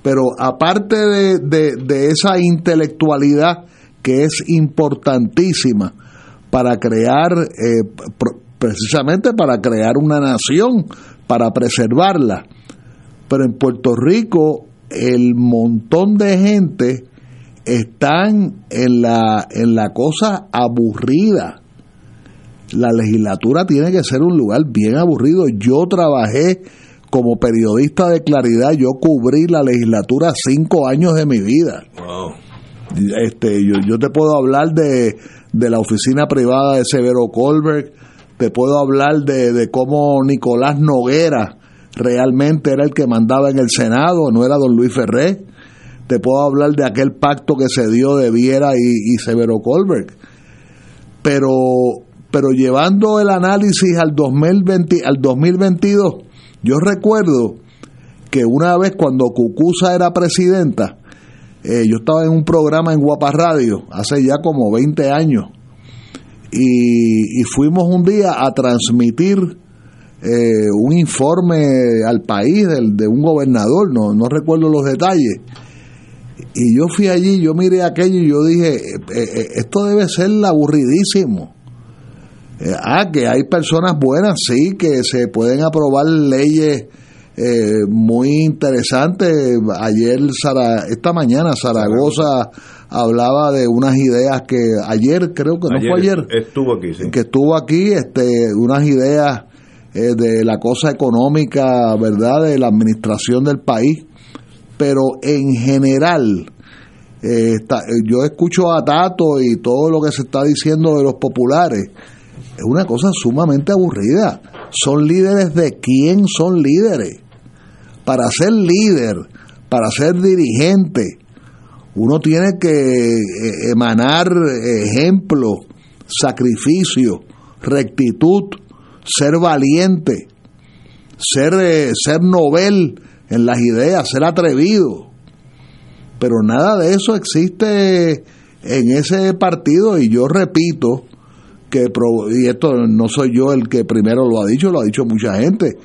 Pero aparte de, esa intelectualidad que es importantísima para crear, eh, precisamente para crear una nación, para preservarla. Pero en Puerto Rico el montón de gente están en la, en la cosa aburrida la legislatura tiene que ser un lugar bien aburrido. Yo trabajé como periodista de claridad, yo cubrí la legislatura cinco años de mi vida. Este, yo, yo te puedo hablar de, de la oficina privada de Severo Colbert, te puedo hablar de, de cómo Nicolás Noguera realmente era el que mandaba en el Senado, no era don Luis Ferré. Te puedo hablar de aquel pacto que se dio de Viera y, Severo Colbert. Pero pero llevando el análisis al 2020, al 2022, yo recuerdo que una vez cuando Cucusa era presidenta, eh, yo estaba en un programa en Guapa Radio hace ya como 20 años y, fuimos un día a transmitir eh, un informe al país de, un gobernador, no, no recuerdo los detalles. Y yo fui allí, yo miré aquello y yo dije, eh, esto debe ser aburridísimo eh, ah, que hay personas buenas, sí, que se pueden aprobar leyes eh, muy interesantes. Ayer, esta mañana, Zaragoza hablaba de unas ideas que ayer, creo que no fue ayer, estuvo aquí, sí. que estuvo aquí, este, unas ideas eh, de la cosa económica, ¿verdad?, de la administración del país. Pero en general, yo escucho a Tato y todo lo que se está diciendo de los populares es una cosa sumamente aburrida. Son líderes de quién son líderes. Para ser líder, para ser dirigente, uno tiene que eh, emanar ejemplo, sacrificio, rectitud, ser valiente, ser, eh, ser novel en las ideas, ser atrevido. Pero nada de eso existe en ese partido y yo repito, que y esto no soy yo el que primero lo ha dicho, lo ha dicho mucha gente,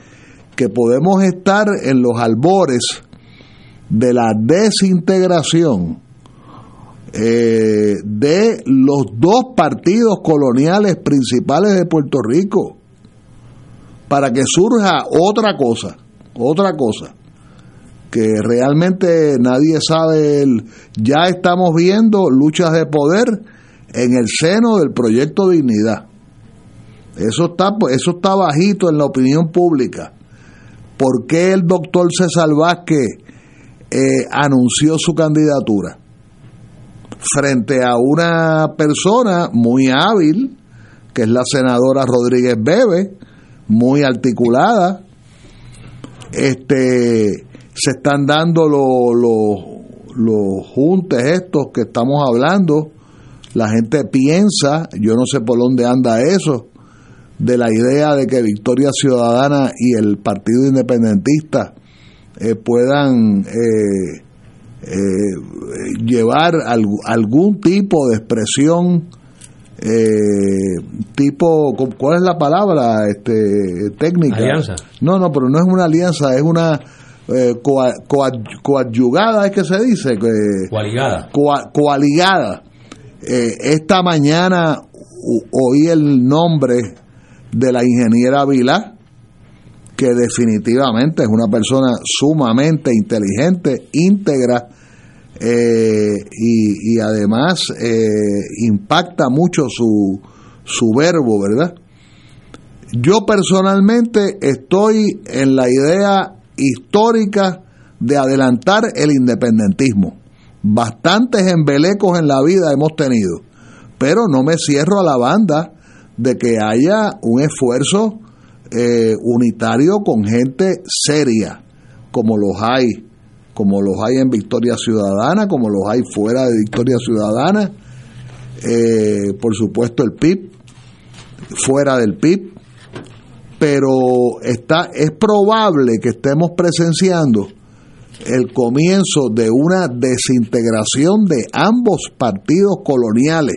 que podemos estar en los albores de la desintegración eh, de los dos partidos coloniales principales de Puerto Rico para que surja otra cosa, otra cosa que realmente nadie sabe, ya estamos viendo luchas de poder en el seno del proyecto Dignidad. Eso está, eso está bajito en la opinión pública. ¿Por qué el doctor César Vázquez eh, anunció su candidatura? Frente a una persona muy hábil, que es la senadora Rodríguez Bebe, muy articulada. Este, se están dando los, los juntes estos que estamos hablando la gente piensa, yo no sé por dónde anda eso, de la idea de que Victoria Ciudadana y el Partido Independentista eh, puedan eh, eh, llevar algún tipo de expresión tipo cuál es la palabra este técnica alianza. No no pero no es una alianza es una coadyugada es que se dice coaligada. Coaligada. Eh, esta mañana oí el nombre de la ingeniera Vilá, que definitivamente es una persona sumamente inteligente, íntegra eh, y, además eh, impacta mucho su, su verbo, ¿verdad? Yo personalmente estoy en la idea histórica de adelantar el independentismo. Bastantes embelecos en la vida hemos tenido, pero no me cierro a la banda de que haya un esfuerzo eh, unitario con gente seria, como los hay, como los hay en Victoria Ciudadana, como los hay fuera de Victoria Ciudadana, eh, por supuesto el PIB, fuera del PIB, pero está, es probable que estemos presenciando el comienzo de una desintegración de ambos partidos coloniales.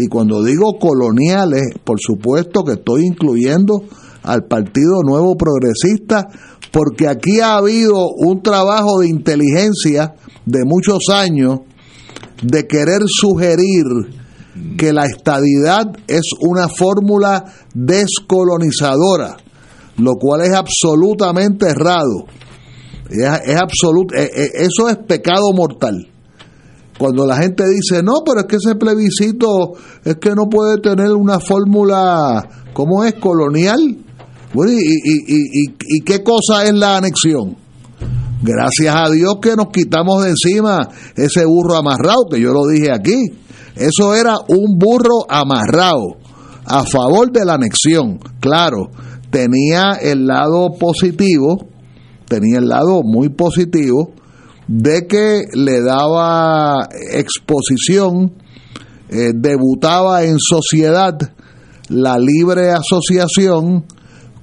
Y cuando digo coloniales, por supuesto que estoy incluyendo al Partido Nuevo Progresista, porque aquí ha habido un trabajo de inteligencia de muchos años de querer sugerir que la estadidad es una fórmula descolonizadora, lo cual es absolutamente errado. Es, eh, eh, eso es pecado mortal. Cuando la gente dice, no, pero es que ese plebiscito es que no puede tener una fórmula, ¿cómo es? Colonial. Bueno, y, y, y, ¿Y qué cosa es la anexión? Gracias a Dios que nos quitamos de encima ese burro amarrado, que yo lo dije aquí. Eso era un burro amarrado a favor de la anexión. Claro, tenía el lado positivo, tenía el lado muy positivo de que le daba exposición, eh, debutaba en sociedad la libre asociación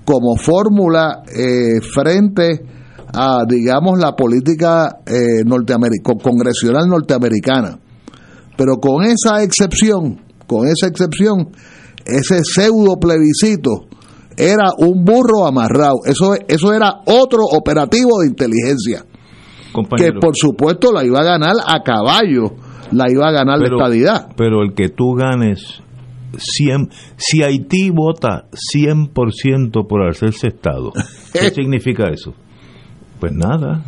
como fórmula eh, frente a, digamos, la política eh, congresional norteamericana. Pero con esa excepción, con esa excepción, ese pseudo plebiscito era un burro amarrado. Eso, eso era otro operativo de inteligencia. Que por supuesto la iba a ganar a caballo, la iba a ganar la estadidad. Pero el que tú ganes 100, si Haití vota 100% por hacerse Estado, ¿qué <laughs> significa eso? Pues nada,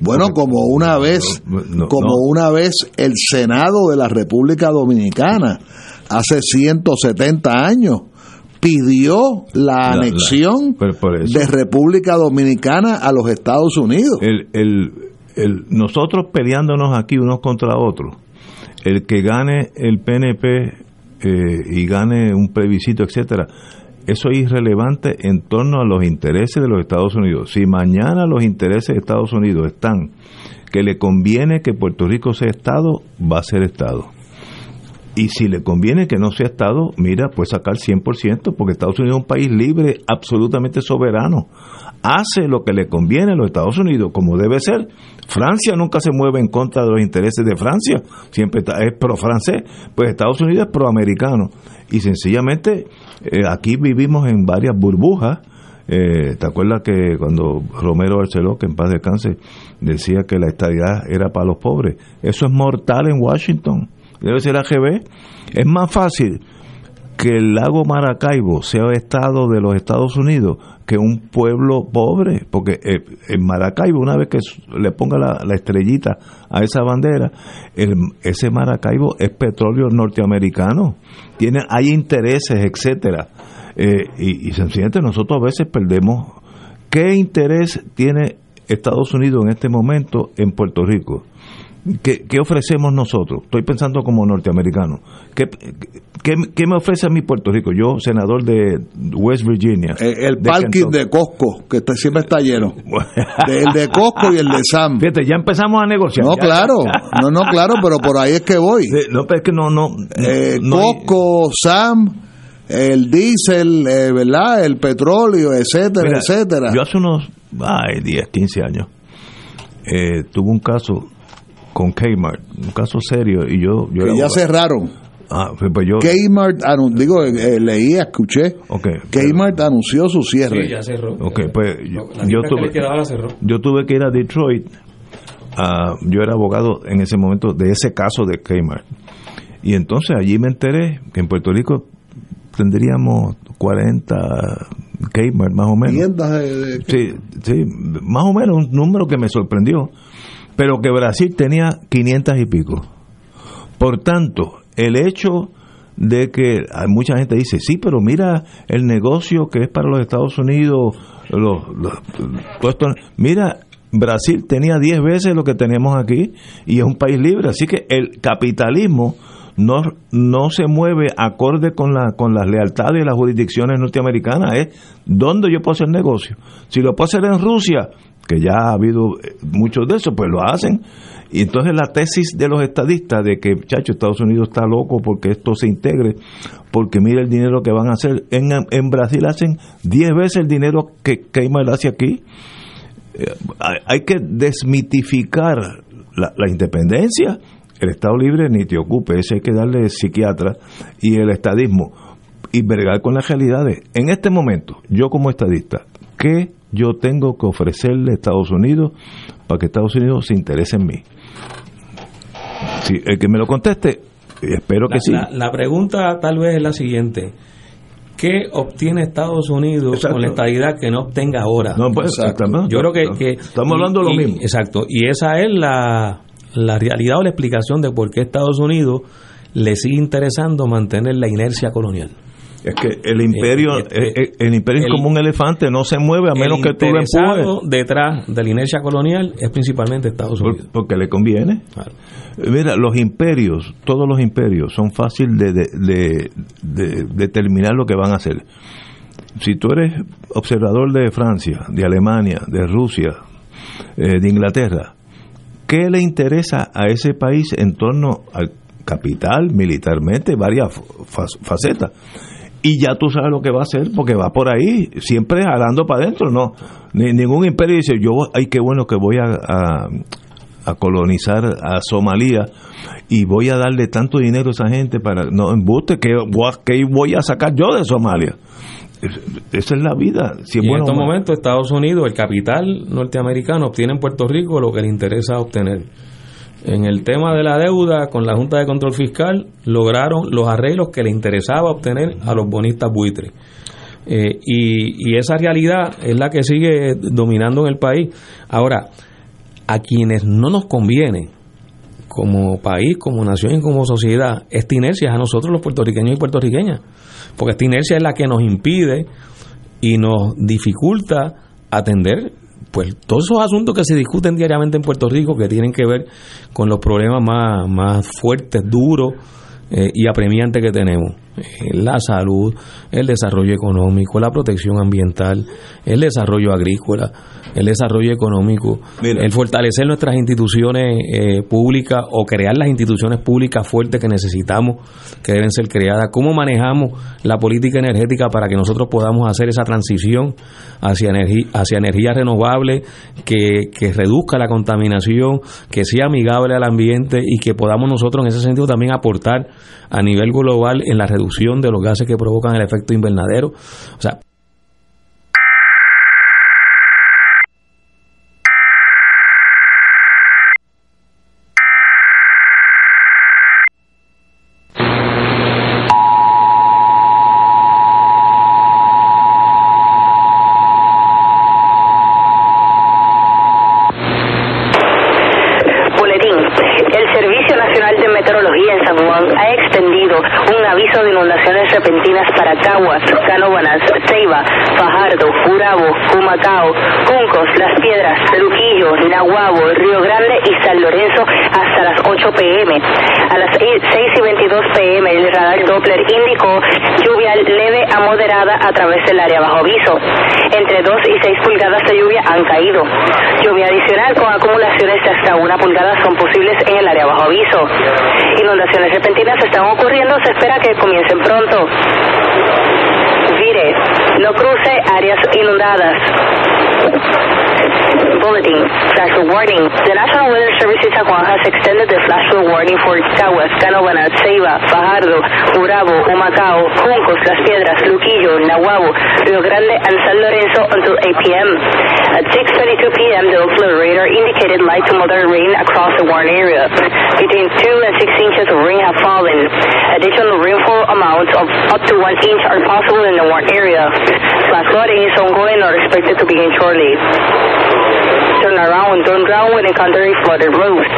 bueno, como una vez, como una vez el Senado de la República Dominicana hace 170 años pidió la, anexión de República Dominicana a los Estados Unidos. El, el, nosotros peleándonos aquí unos contra otros, el que gane el PNP eh, y gane un plebiscito, etcétera, eso es irrelevante en torno a los intereses de los Estados Unidos. Si mañana los intereses de Estados Unidos están que le conviene que Puerto Rico sea Estado, va a ser Estado. Y si le conviene que no sea Estado, mira, puede sacar 100%, porque Estados Unidos es un país libre, absolutamente soberano. Hace lo que le conviene a los Estados Unidos, como debe ser. Francia nunca se mueve en contra de los intereses de Francia, siempre es pro-francés, pues Estados Unidos es pro-americano. Y sencillamente eh, aquí vivimos en varias burbujas. Eh, ¿Te acuerdas que cuando Romero Barceló, que en paz descanse, decía que la estabilidad era para los pobres? Eso es mortal en Washington. Debe ser AGB. Es más fácil que el lago Maracaibo sea estado de los Estados Unidos que un pueblo pobre, porque eh, en Maracaibo, una vez que le ponga la, estrellita a esa bandera, ese Maracaibo es petróleo norteamericano, tiene, hay intereses, etcétera, eh, y, y sencillamente nosotros a veces perdemos qué interés tiene Estados Unidos en este momento en Puerto Rico. ¿Qué, ofrecemos nosotros? Estoy pensando como norteamericano. ¿Qué, qué, me ofrece a mí Puerto Rico? Yo, senador de West Virginia. El, parking de Costco, que siempre está lleno. <laughs> el de Costco y el de Sam. Fíjate, ya empezamos a negociar. No, claro. No, no, claro, pero por ahí es que voy. no, pero es que no, no. Eh, Costco, Sam, el diésel, eh, ¿verdad? El petróleo, etcétera, etcétera. Yo hace unos ay, 10, 15 años eh, tuve un caso con Kmart, un caso serio, y yo... yo que ya cerraron. Ah, pues, pues yo... Kmart, digo, eh, leí, escuché. Okay, Kmart anunció su cierre. Sí, ya cerró. Ok, pues yo, yo tuve, yo tuve que ir a Detroit. yo era abogado en ese momento de ese caso de Kmart. Y entonces allí me enteré que en Puerto Rico tendríamos 40 Kmart, más o menos. Sí, sí, más o menos un número que me sorprendió. Pero que Brasil tenía 500 y pico. Por tanto, el hecho de que hay mucha gente dice, sí, pero mira el negocio que es para los Estados Unidos, los, mira, Brasil tenía 10 veces lo que tenemos aquí y es un país libre, así que el capitalismo no, no se mueve acorde con, la, con las lealtades de las jurisdicciones norteamericanas, es donde yo puedo hacer negocio. Si lo puedo hacer en Rusia, que ya ha habido eh, muchos de esos, pues lo hacen. Y entonces la tesis de los estadistas de que, chacho, Estados Unidos está loco porque esto se integre, porque mira el dinero que van a hacer. En, en Brasil hacen 10 veces el dinero que Keimel hace aquí. Eh, hay que desmitificar la, independencia el Estado libre ni te ocupe, ese hay que darle psiquiatra y el estadismo y bregar con las realidades. En este momento, yo como estadista, ¿qué yo tengo que ofrecerle a Estados Unidos para que Estados Unidos se interese en mí? Si el que me lo conteste, espero que sí. La, pregunta tal vez es la siguiente. ¿Qué obtiene Estados Unidos con la estadidad que no obtenga ahora? No, pues, Yo creo que, Estamos hablando de lo mismo. Exacto. Y esa es la, la realidad o la explicación de por qué Estados Unidos le sigue interesando mantener la inercia colonial. Es que el imperio, eh, eh, eh, el, imperio es como un elefante, no se mueve a menos que tú lo empujes. detrás de la inercia colonial es principalmente Estados Unidos. porque le conviene. Mira, los imperios, todos los imperios son fáciles de, de, de, determinar lo que van a hacer. Si tú eres observador de Francia, de Alemania, de Rusia, de Inglaterra, ¿Qué le interesa a ese país en torno al capital, militarmente, varias facetas? Y ya tú sabes lo que va a hacer porque va por ahí, siempre jalando para adentro, ¿no? ningún imperio dice, yo, ay, qué bueno que voy a, a, colonizar a Somalia y voy a darle tanto dinero a esa gente para, no, embuste, que, que voy a sacar yo de Somalia? esa es la vida. Si en estos momentos Estados Unidos, el capital norteamericano, obtiene en Puerto Rico lo que le interesa obtener. En el tema de la deuda, con la Junta de Control Fiscal, lograron los arreglos que le interesaba obtener a los bonistas buitres. Eh, y, esa realidad es la que sigue dominando en el país. Ahora, a quienes no nos conviene, como país, como nación y como sociedad, esta inercia a nosotros los puertorriqueños y puertorriqueñas porque esta inercia es la que nos impide y nos dificulta atender pues todos esos asuntos que se discuten diariamente en Puerto Rico que tienen que ver con los problemas más, más fuertes, duros eh, y apremiantes que tenemos. Eh, la salud, el desarrollo económico, la protección ambiental, el desarrollo agrícola, el desarrollo económico, el fortalecer nuestras instituciones eh, públicas o crear las instituciones públicas fuertes que necesitamos, que deben ser creadas, cómo manejamos la política energética para que nosotros podamos hacer esa transición hacia energía, hacia energía renovable, que, que reduzca la contaminación, que sea amigable al ambiente y que podamos nosotros en ese sentido también aportar a nivel global en la reducción de los gases que provocan el efecto invernadero. O sea, Additional rainfall amounts of up to 1 inch are possible in the warn area. Flash flooding is ongoing or expected to begin shortly. Turn around, don't drown when encountering flooded roads.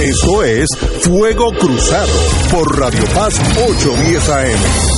Esto es Fuego Cruzado por Radio Paz 810 AM.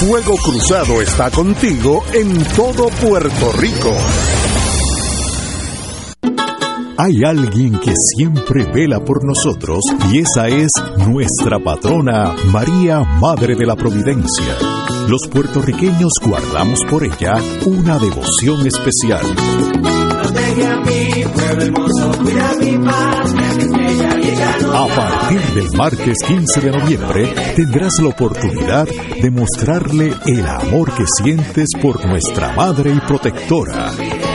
Fuego Cruzado está contigo en todo Puerto Rico. Hay alguien que siempre vela por nosotros y esa es nuestra patrona María, Madre de la Providencia. Los puertorriqueños guardamos por ella una devoción especial. A partir del martes 15 de noviembre tendrás la oportunidad de mostrarle el amor que sientes por nuestra Madre y Protectora.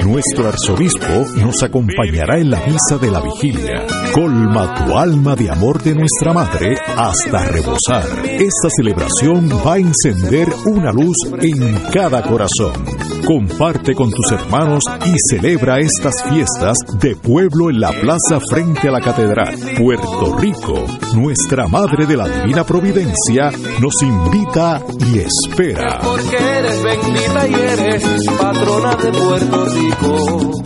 Nuestro arzobispo nos acompañará en la misa de la vigilia. Colma tu alma de amor de nuestra Madre hasta rebosar. Esta celebración va a encender una luz en cada corazón. Comparte con tus hermanos y celebra estas fiestas de pueblo en la plaza frente a la catedral. Puerto Rico, nuestra Madre de la Divina Providencia, nos invita y espera. Porque eres bendita y eres patrona de Puerto Rico.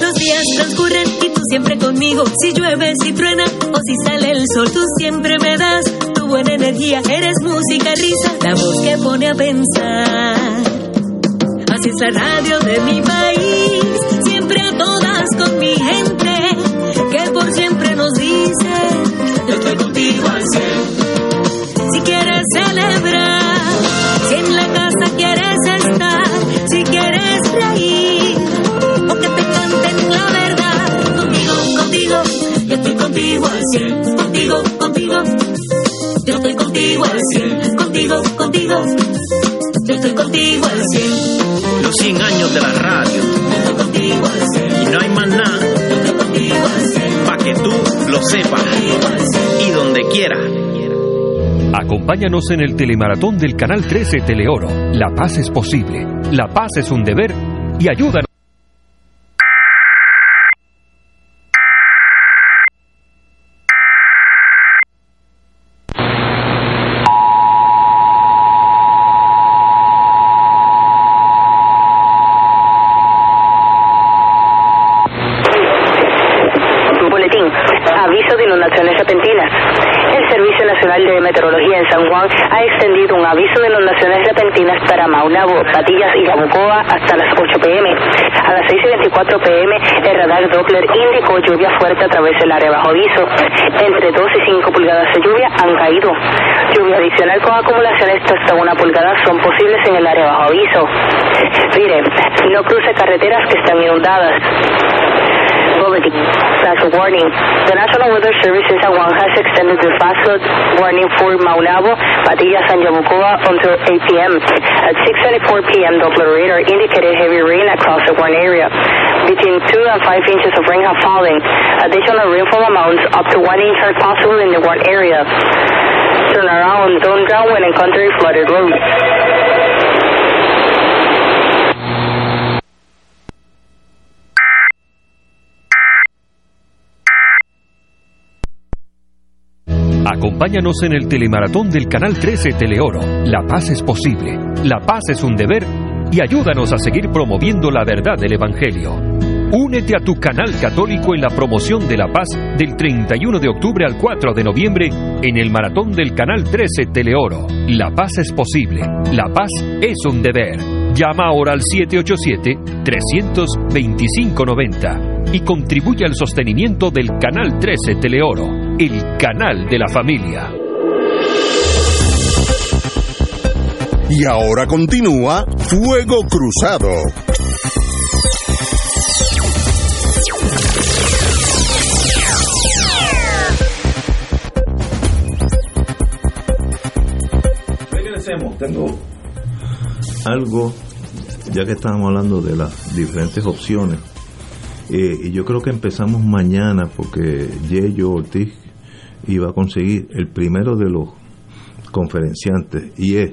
Los días transcurren y tú siempre conmigo. Si llueve, si truena o si sale el sol, tú siempre me das buena energía. Eres música, risa, la voz que pone a pensar. Así es la radio de mi país, siempre a todas con mi gente, que por siempre nos dice, yo estoy contigo al. Contigo al cien, contigo, contigo, yo estoy contigo al cien. Los 100 años de la radio. Y no hay más nada. Para que tú lo sepas. Y donde quiera. Acompáñanos en el telemaratón del Canal 13 Teleoro. La paz es posible. La paz es un deber. Y ayúdanos. Aviso. Mire, no cruce carreteras que están inundadas. Bulletin. Flash warning. The National Weather Service Juan has extended the flash flood warning for Maunabo, Patillas, and Yabucoa until 8 p.m. At 6.24 p.m., Doppler radar indicated heavy rain across the warn area. Between 2 and 5 inches of rain have fallen. Additional rainfall amounts up to 1 inch are possible in the warn area. Turn around, don't drown when encountering flooded roads. Acompáñanos en el telemaratón del Canal 13 Teleoro. La paz es posible, la paz es un deber y ayúdanos a seguir promoviendo la verdad del Evangelio. Únete a tu canal católico en la promoción de la paz del 31 de octubre al 4 de noviembre en el maratón del Canal 13 Teleoro. La paz es posible, la paz es un deber. Llama ahora al 787-325-90 y contribuye al sostenimiento del Canal 13 Teleoro, el canal de la familia. Y ahora continúa Fuego Cruzado. Regresemos. Tengo algo, ya que estábamos hablando de las diferentes opciones, eh, y yo creo que empezamos mañana porque Yello Ortiz iba a conseguir el primero de los conferenciantes y es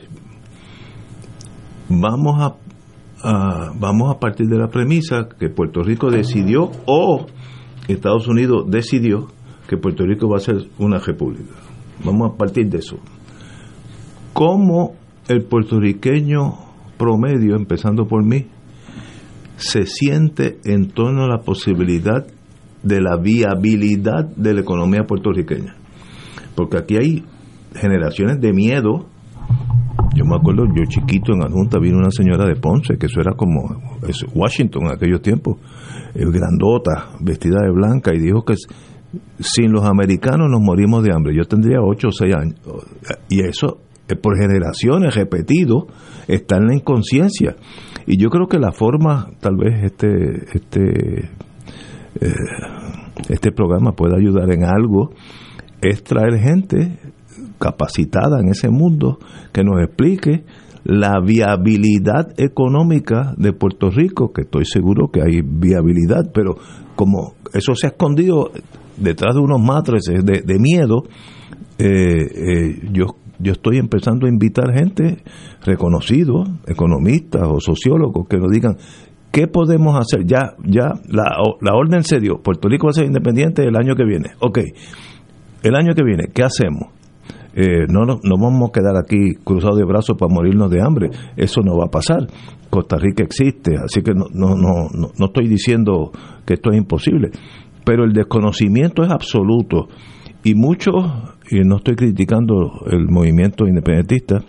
vamos a, a- vamos a partir de la premisa que Puerto Rico decidió o Estados Unidos decidió que Puerto Rico va a ser una república. Vamos a partir de eso. ¿Cómo el puertorriqueño promedio, empezando por mí, se siente en torno a la posibilidad de la viabilidad de la economía puertorriqueña? Porque aquí hay generaciones de miedo. Yo me acuerdo, yo chiquito en Adjunta vino una señora de Ponce, que eso era como Washington en aquellos tiempos, eh, grandota, vestida de blanca, y dijo que sin los americanos nos morimos de hambre. Yo tendría 8 o 6 años. Y eso, eh, por generaciones repetido, está en la inconsciencia. Y yo creo que la forma, tal vez este, este, eh, este programa pueda ayudar en algo, es traer gente capacitada en ese mundo que nos explique la viabilidad económica de Puerto Rico, que estoy seguro que hay viabilidad, pero como eso se ha escondido detrás de unos matrices de, de miedo, eh, eh, yo, yo estoy empezando a invitar gente reconocidos, economistas o sociólogos, que nos digan qué podemos hacer. Ya, ya la, la orden se dio, Puerto Rico va a ser independiente el año que viene. Ok, el año que viene, ¿qué hacemos? Eh, no, no, no vamos a quedar aquí cruzados de brazos para morirnos de hambre. Eso no va a pasar. Costa Rica existe, así que no, no, no, no, estoy diciendo que esto es imposible. Pero el desconocimiento es absoluto. Y muchos, y no estoy criticando el movimiento independentista,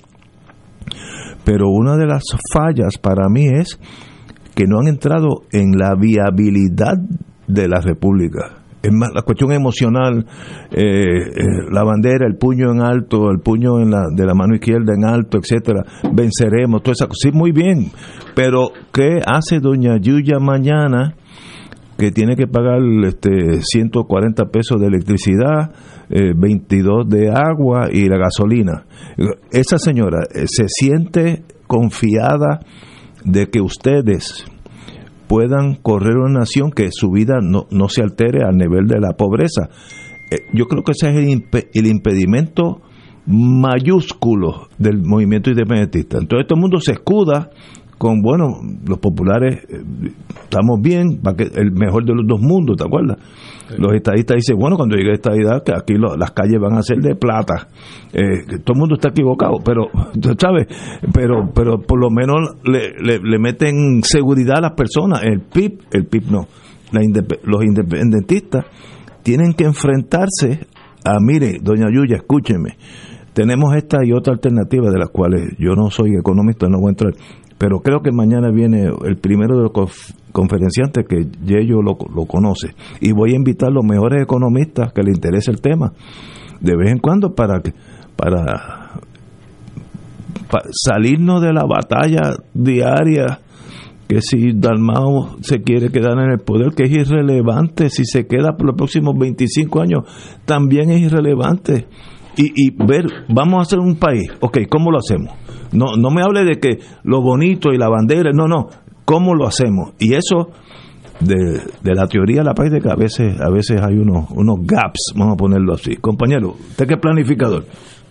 pero una de las fallas para mí es que no han entrado en la viabilidad de la República. La cuestión emocional, eh, eh, la bandera, el puño en alto, el puño en la, de la mano izquierda en alto, etcétera, venceremos, toda esa cosa. Sí, muy bien, pero ¿qué hace doña Yuya mañana que tiene que pagar este 140 pesos de electricidad, eh, 22 de agua y la gasolina? Esa señora eh, se siente confiada de que ustedes puedan correr una nación que su vida no, no se altere al nivel de la pobreza. Eh, yo creo que ese es el, impe- el impedimento mayúsculo del movimiento independentista. Entonces todo el mundo se escuda con, bueno, los populares eh, estamos bien, que el mejor de los dos mundos, ¿te acuerdas? Los estadistas dicen, bueno, cuando llegue esta estadidad, que aquí lo- las calles van a ser de plata. Eh, todo el mundo está equivocado, pero, <laughs> ¿sabes? Pero, pero por lo menos le, le, le meten seguridad a las personas. El PIB, el PIB no. La los independentistas tienen que enfrentarse a, mire, doña Yuya, escúcheme, tenemos esta y otra alternativa de las cuales yo no soy economista, no voy a entrar, pero creo que mañana viene el primero de los conf- conferenciantes que Yello lo, lo conoce y voy a invitar a los mejores economistas que le interese el tema de vez en cuando para para, pa- salirnos de la batalla diaria que si Dalmao se quiere quedar en el poder, que es irrelevante, si se queda por los próximos 25 años, también es irrelevante. Y, y ver, vamos a hacer un país, ok, ¿cómo lo hacemos? No, no me hable de que lo bonito y la bandera, no, no, ¿cómo lo hacemos? Y eso, de, de la teoría a la práctica, a veces, a veces hay unos, unos gaps, vamos a ponerlo así. Compañero, ¿usted qué planificador?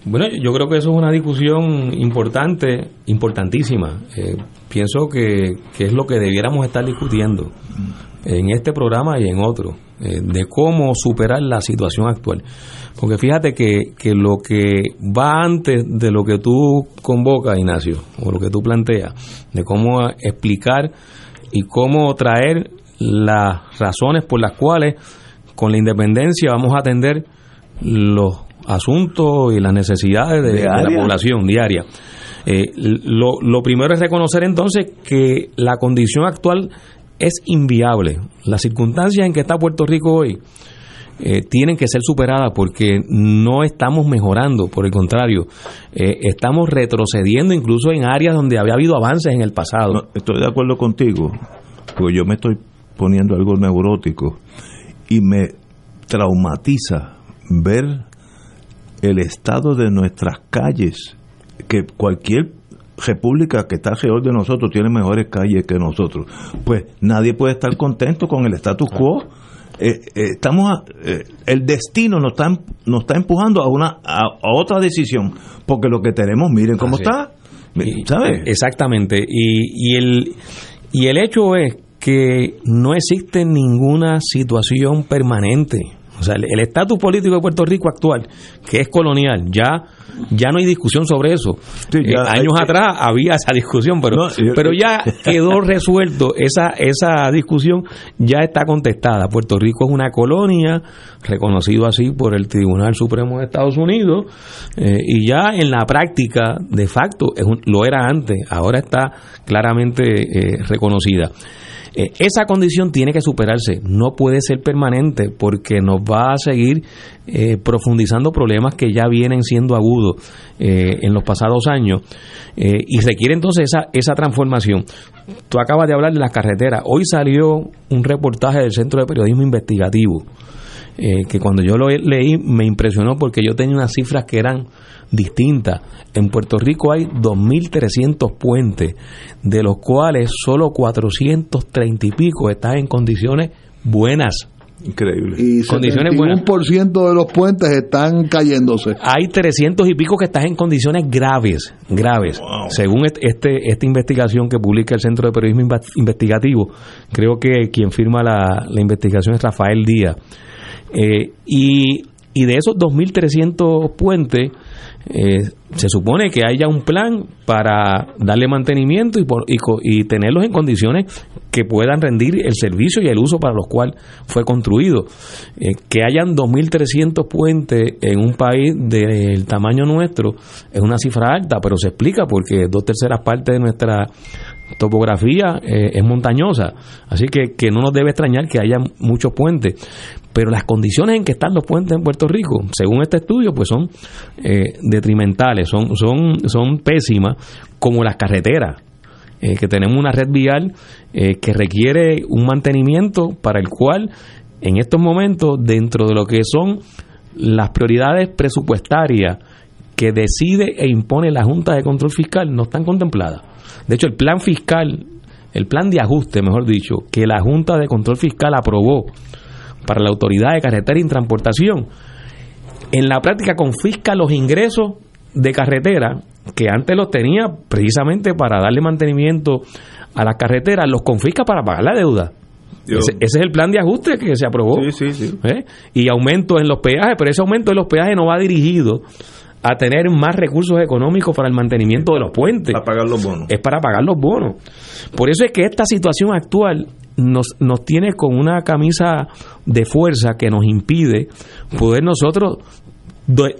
Bueno, yo creo que eso es una discusión importante, importantísima. Eh, pienso que, que es lo que debiéramos estar discutiendo en este programa y en otros. eh, de cómo superar la situación actual. Porque fíjate que, que lo que va antes de lo que tú convocas, Ignacio, o lo que tú planteas, de cómo explicar y cómo traer las razones por las cuales con la independencia vamos a atender los asuntos y las necesidades de, de la población diaria. Eh, lo, lo primero es reconocer entonces que la condición actual es inviable. Las circunstancias en que está Puerto Rico hoy eh, tienen que ser superadas porque no estamos mejorando, por el contrario, eh, estamos retrocediendo incluso en áreas donde había habido avances en el pasado. No, estoy de acuerdo contigo, porque yo me estoy poniendo algo neurótico y me traumatiza ver el estado de nuestras calles, que cualquier república que está alrededor de nosotros tiene mejores calles que nosotros. Pues nadie puede estar contento con el status quo. Eh, eh, estamos a- eh, el destino nos está nos está empujando a una a, a otra decisión porque lo que tenemos miren cómo Así está Y- ¿sabes? Exactamente. Y, y, el, y el hecho es que no existe ninguna situación permanente. O sea, el estatus político de Puerto Rico actual, que es colonial, ya ya no hay discusión sobre eso. Sí, ya Eh, años que- atrás había esa discusión, pero, No, yo- pero ya quedó <laughs> resuelto. Esa, esa discusión ya está contestada. Puerto Rico es una colonia, reconocido así por el Tribunal Supremo de Estados Unidos, eh, y ya en la práctica, de facto, es un- lo era antes, ahora está claramente eh, reconocida. Eh, esa condición tiene que superarse, no puede ser permanente porque nos va a seguir eh, profundizando problemas que ya vienen siendo agudos eh, en los pasados años eh, y requiere entonces esa, esa transformación. Tú acabas de hablar de las carreteras. Hoy salió un reportaje del Centro de Periodismo Investigativo eh, que cuando yo lo leí me impresionó porque yo tenía unas cifras que eran distintas. En Puerto Rico hay 2.300 puentes, de los cuales solo 430 y pico están en condiciones buenas. Increíble. Y Condiciones buenas. 71% de los puentes están cayéndose. Hay 300 y pico que están en condiciones graves, graves. Según est- este, esta investigación que publica el Centro de Periodismo Investigativo, creo que quien firma la, la investigación es Rafael Díaz. Eh, y, y de esos 2.300 puentes, eh, se supone que haya un plan para darle mantenimiento y, por- y tenerlos en condiciones que puedan rendir el servicio y el uso para los cuales fue construido. Eh, que hayan 2.300 puentes en un país del tamaño nuestro es una cifra alta, pero se explica porque dos terceras partes de nuestra topografía eh, es montañosa, así que, que no nos debe extrañar que haya muchos puentes, pero las condiciones en que están los puentes en Puerto Rico, según este estudio, pues son eh, detrimentales, son, son, son pésimas, como las carreteras, eh, que tenemos una red vial eh, que requiere un mantenimiento para el cual en estos momentos, dentro de lo que son las prioridades presupuestarias que decide e impone la Junta de Control Fiscal, no están contempladas. De hecho, el plan fiscal, el plan de ajuste, mejor dicho, que la Junta de Control Fiscal aprobó para la Autoridad de Carretera y Transportación, en la práctica confisca los ingresos de carretera que antes los tenía precisamente para darle mantenimiento a las carreteras, los confisca para pagar la deuda. Ese, ese es el plan de ajuste que se aprobó. Sí, sí, sí. ¿eh? Y aumento en los peajes, pero ese aumento de los peajes no va dirigido a tener más recursos económicos para el mantenimiento de los puentes. Para pagar los bonos. Es para pagar los bonos. Por eso es que esta situación actual nos, nos tiene con una camisa de fuerza que nos impide poder nosotros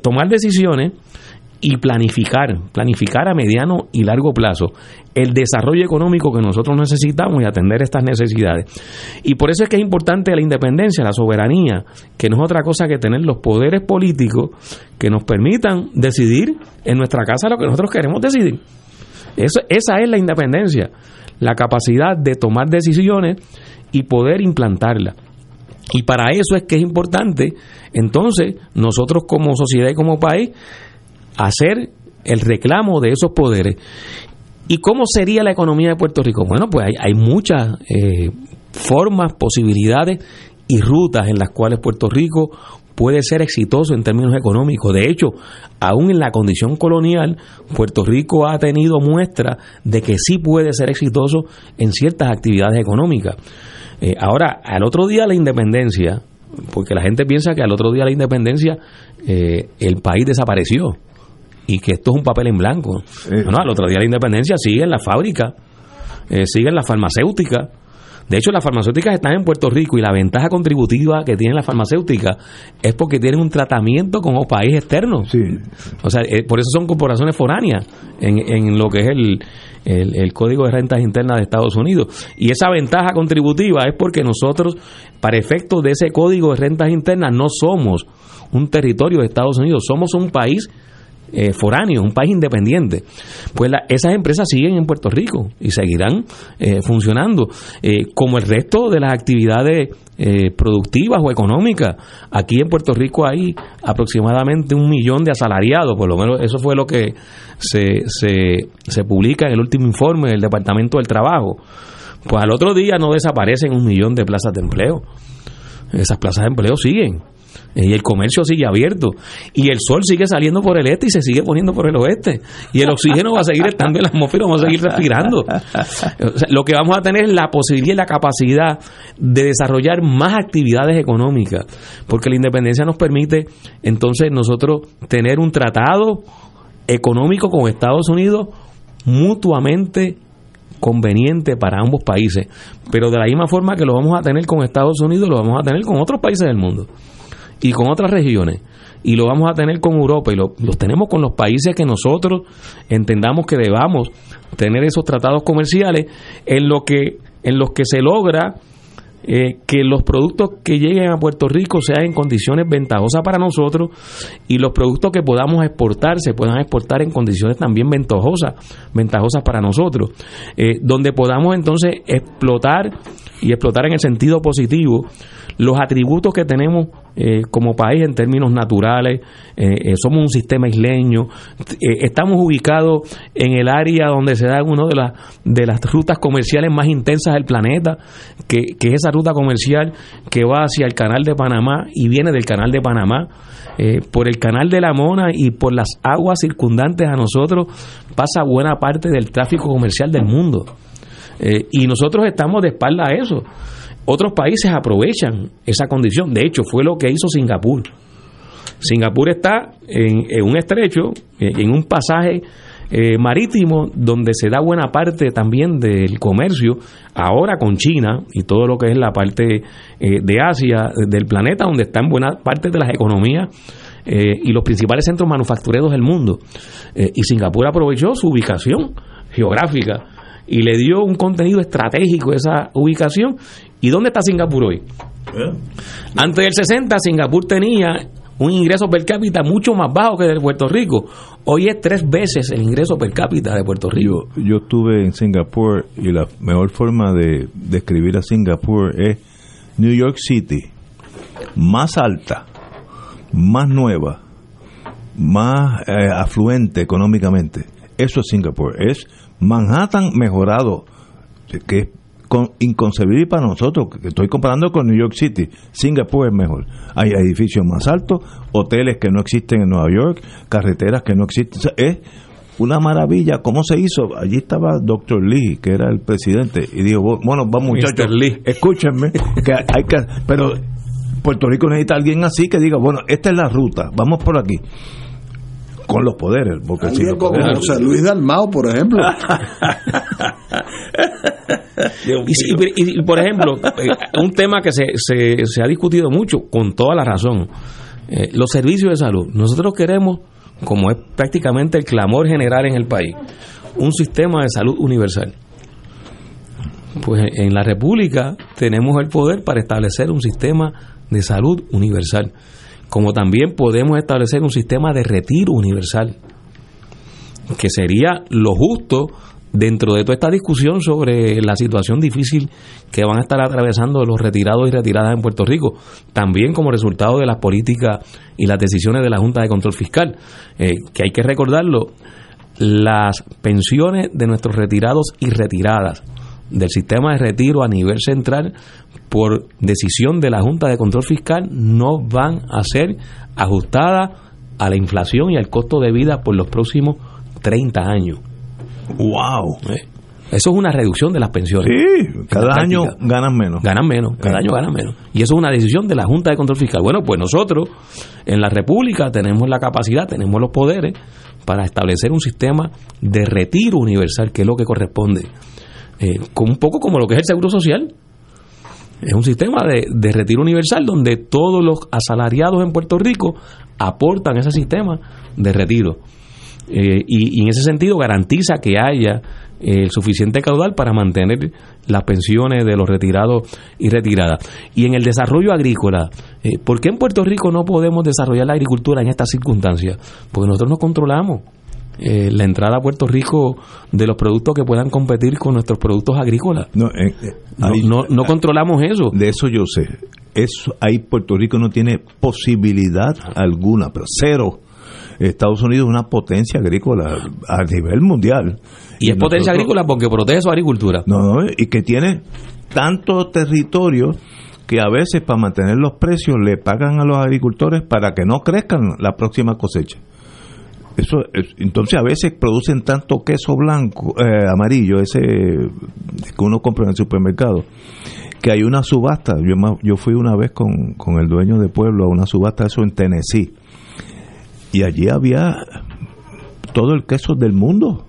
tomar decisiones y planificar, planificar a mediano y largo plazo el desarrollo económico que nosotros necesitamos y atender estas necesidades. Y por eso es que es importante la independencia, la soberanía, que no es otra cosa que tener los poderes políticos que nos permitan decidir en nuestra casa lo que nosotros queremos decidir. Eso, esa es la independencia, la capacidad de tomar decisiones y poder implantarlas. Y para eso es que es importante, entonces, nosotros como sociedad y como país, hacer el reclamo de esos poderes. ¿Y cómo sería la economía de Puerto Rico? Bueno, pues hay, hay muchas eh, formas, posibilidades y rutas en las cuales Puerto Rico puede ser exitoso en términos económicos. De hecho, aún en la condición colonial, Puerto Rico ha tenido muestra de que sí puede ser exitoso en ciertas actividades económicas. Eh, ahora, al otro día la independencia, porque la gente piensa que al otro día la independencia eh, el país desapareció y que esto es un papel en blanco. No, no, al otro día de la independencia siguen las fábricas, eh, siguen las farmacéuticas. De hecho, las farmacéuticas están en Puerto Rico y la ventaja contributiva que tienen las farmacéuticas es porque tienen un tratamiento como país externo. O sea, eh, por eso son corporaciones foráneas en, en lo que es el, el, el Código de Rentas Internas de Estados Unidos. Y esa ventaja contributiva es porque nosotros, para efectos de ese Código de Rentas Internas, no somos un territorio de Estados Unidos, somos un país eh, foráneo, un país independiente. Pues la- esas empresas siguen en Puerto Rico y seguirán eh, funcionando eh, como el resto de las actividades eh, productivas o económicas. Aquí en Puerto Rico hay aproximadamente un millón de asalariados, por lo menos eso fue lo que se, se, se publica en el último informe del Departamento del Trabajo. Pues al otro día no desaparecen un millón de plazas de empleo. Esas plazas de empleo siguen. Y el comercio sigue abierto. Y el sol sigue saliendo por el este y se sigue poniendo por el oeste. Y el oxígeno va a seguir estando en la atmósfera, vamos a seguir respirando. Lo que vamos a tener es la posibilidad y la capacidad de desarrollar más actividades económicas. Porque la independencia nos permite entonces nosotros tener un tratado económico con Estados Unidos mutuamente conveniente para ambos países. Pero de la misma forma que lo vamos a tener con Estados Unidos, lo vamos a tener con otros países del mundo y con otras regiones. Y lo vamos a tener con Europa y lo, los tenemos con los países que nosotros entendamos que debamos tener esos tratados comerciales en lo que en los que se logra eh, que los productos que lleguen a Puerto Rico sean en condiciones ventajosas para nosotros y los productos que podamos exportar se puedan exportar en condiciones también ventajosas, ventajosas para nosotros, Eh, donde podamos entonces explotar y explotar en el sentido positivo los atributos que tenemos eh, como país en términos naturales, eh, eh, somos un sistema isleño, estamos ubicados en el área donde se da una de, las de las rutas comerciales más intensas del planeta, que, que es esa ruta comercial que va hacia el canal de Panamá y viene del canal de Panamá, por el canal de la Mona y por las aguas circundantes a nosotros pasa buena parte del tráfico comercial del mundo. Y nosotros estamos de espalda a eso. Otros países aprovechan esa condición. De hecho, fue lo que hizo Singapur. Singapur está en, un estrecho, en en un pasaje eh, marítimo donde se da buena parte también del comercio, ahora con China y todo lo que es la parte eh, de Asia del planeta, donde están buena parte de las economías eh, y los principales centros manufactureros del mundo. Eh, y Singapur aprovechó su ubicación geográfica y le dio un contenido estratégico a esa ubicación. ¿Y dónde está Singapur hoy? Antes del 60, Singapur tenía un ingreso per cápita mucho más bajo que el de Puerto Rico. Hoy es tres veces el ingreso per cápita de Puerto Rico. Yo estuve en Singapur y la mejor forma de describir a Singapur es New York City, más alta, más nueva, más eh, afluente económicamente. Eso es Singapur. Es Manhattan mejorado, que es con- inconcebible para nosotros, que estoy comparando con New York City. Singapur es mejor. Hay edificios más altos, hoteles que no existen en Nueva York, carreteras que no existen. O sea, es una maravilla. ¿Cómo se hizo? Allí estaba Dr. Lee, que era el presidente, y dijo, bueno, vamos muchachos. Lee. escúchenme, que hay que, pero Puerto Rico necesita alguien así que diga, bueno, esta es la ruta, vamos por aquí. Con los poderes, porque si los como poderes- José Luis Dalmao, por ejemplo. <laughs> Y, si- y- y, por ejemplo, eh, un tema que se, se, se ha discutido mucho, con toda la razón, eh, los servicios de salud. Nosotros queremos, como es prácticamente el clamor general en el país, un sistema de salud universal. Pues en la República tenemos el poder para establecer un sistema de salud universal, como también podemos establecer un sistema de retiro universal, que sería lo justo dentro de toda esta discusión sobre la situación difícil que van a estar atravesando los retirados y retiradas en Puerto Rico, también como resultado de las políticas y las decisiones de la Junta de Control Fiscal, eh, que hay que recordarlo, las pensiones de nuestros retirados y retiradas del sistema de retiro a nivel central por decisión de la Junta de Control Fiscal no van a ser ajustadas a la inflación y al costo de vida por los próximos 30 años. ¡Wow! Eh, Eso es una reducción de las pensiones. Sí, cada año ganan menos. Ganan menos, cada año ganan menos. Y eso es una decisión de la Junta de Control Fiscal. Bueno, pues nosotros en la República tenemos la capacidad, tenemos los poderes para establecer un sistema de retiro universal, que es lo que corresponde. Eh, un poco como lo que es el Seguro Social. Es un sistema de, de retiro universal donde todos los asalariados en Puerto Rico aportan ese sistema de retiro. Eh, y, en ese sentido garantiza que haya el suficiente caudal para mantener las pensiones de los retirados y retiradas. Y en el desarrollo agrícola, eh, ¿por qué en Puerto Rico no podemos desarrollar la agricultura en estas circunstancias? Porque nosotros no controlamos eh, la entrada a Puerto Rico de los productos que puedan competir con nuestros productos agrícolas. No, eh, no, no, controlamos eso. De eso yo sé. Eso, ahí Puerto Rico no tiene posibilidad alguna, pero cero. Estados Unidos es una potencia agrícola a nivel mundial. Y, es potencia agrícola porque protege su agricultura. No, no, y que tiene tanto territorio que a veces para mantener los precios le pagan a los agricultores para que no crezcan la próxima cosecha. Eso, es- entonces a veces producen tanto queso blanco, eh, amarillo, ese que uno compra en el supermercado, que hay una subasta. Yo, yo fui una vez con, con el dueño de pueblo a una subasta, eso en Tennessee, y allí había todo el queso del mundo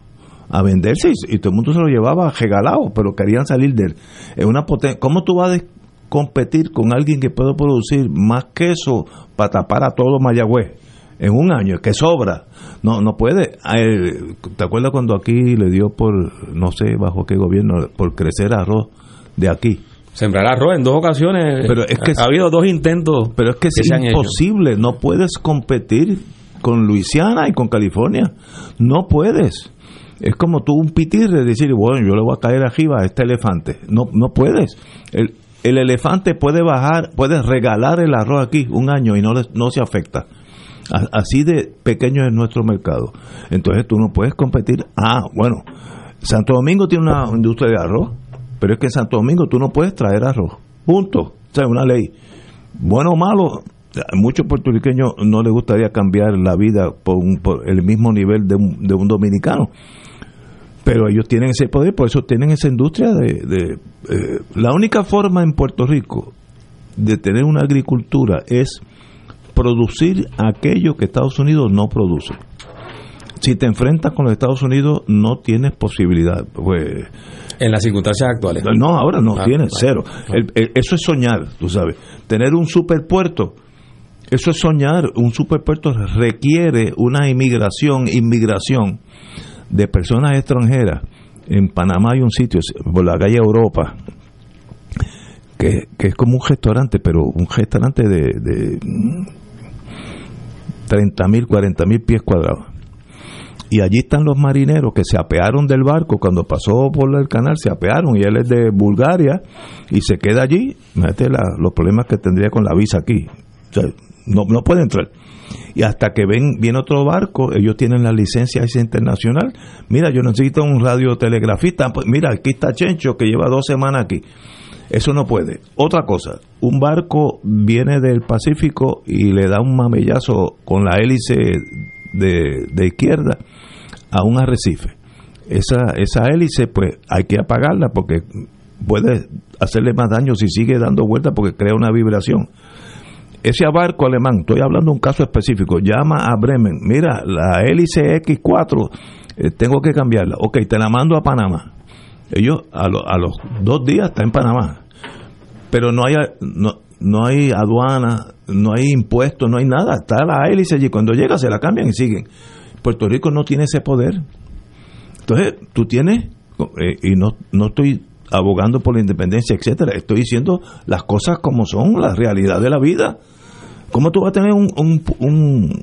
a venderse y, todo el mundo se lo llevaba regalado, pero querían salir de él. Es una poten- ¿Cómo tú vas a competir con alguien que puede producir más queso para tapar a todo Mayagüez en un año, que sobra? No, no puede. Eh, ¿Te acuerdas cuando aquí le dio por, no sé bajo qué gobierno, por crecer arroz de aquí? Sembrar arroz en dos ocasiones. Pero es que ha habido dos intentos. Pero es que, que es hecho. imposible, no puedes competir con Luisiana y con California. No puedes. Es como tú un pitirre decir, bueno, yo le voy a caer arriba a este elefante. No, no puedes. El, el elefante puede bajar, puede regalar el arroz aquí un año y no, le- no se afecta. Así de pequeño es nuestro mercado. Entonces tú no puedes competir. Ah, bueno, Santo Domingo tiene una industria de arroz, pero es que en Santo Domingo tú no puedes traer arroz. Punto. O sea, una ley. Bueno o malo, muchos puertorriqueños no les gustaría cambiar la vida por, un- por el mismo nivel de un, de un dominicano. Pero ellos tienen ese poder, por eso tienen esa industria de... de, eh, la única forma en Puerto Rico de tener una agricultura es producir aquello que Estados Unidos no produce. Si te enfrentas con los Estados Unidos, no tienes posibilidad. Pues, En las circunstancias actuales. no, ahora no Ah, tienes, cero. El- el- eso es soñar, tú sabes. Tener un superpuerto, eso es soñar. Un superpuerto requiere una inmigración, inmigración de personas extranjeras. En Panamá hay un sitio, por la calle Europa, que, que es como un restaurante, pero un restaurante de, de 30 mil, 40 mil pies cuadrados. Y allí están los marineros que se apearon del barco cuando pasó por el canal, se apearon y él es de Bulgaria y se queda allí. Imagínate los problemas que tendría con la visa aquí. No, no puede entrar. Y hasta que ven viene otro barco, ellos tienen la licencia esa internacional. Mira, yo necesito un radiotelegrafista. Pues mira, aquí está Chencho que lleva dos semanas aquí. Eso no puede. Otra cosa, un barco viene del Pacífico y le da un mamellazo con la hélice de, de izquierda a un arrecife. Esa, esa hélice, pues hay que apagarla porque puede hacerle más daño si sigue dando vueltas porque crea una vibración. Ese barco alemán, estoy hablando de un caso específico, llama a Bremen, mira, la hélice X4, eh, tengo que cambiarla. Ok, te la mando a Panamá. Ellos a, lo- a los dos días está en Panamá. Pero no hay, no, no hay aduana, no hay impuestos, no hay nada. Está la hélice allí. Cuando llega se la cambian y siguen. Puerto Rico no tiene ese poder. Entonces, tú tienes, eh, y no, no estoy abogando por la independencia, etcétera, estoy diciendo las cosas como son, la realidad de la vida. ¿Cómo tú vas a tener un, un, un,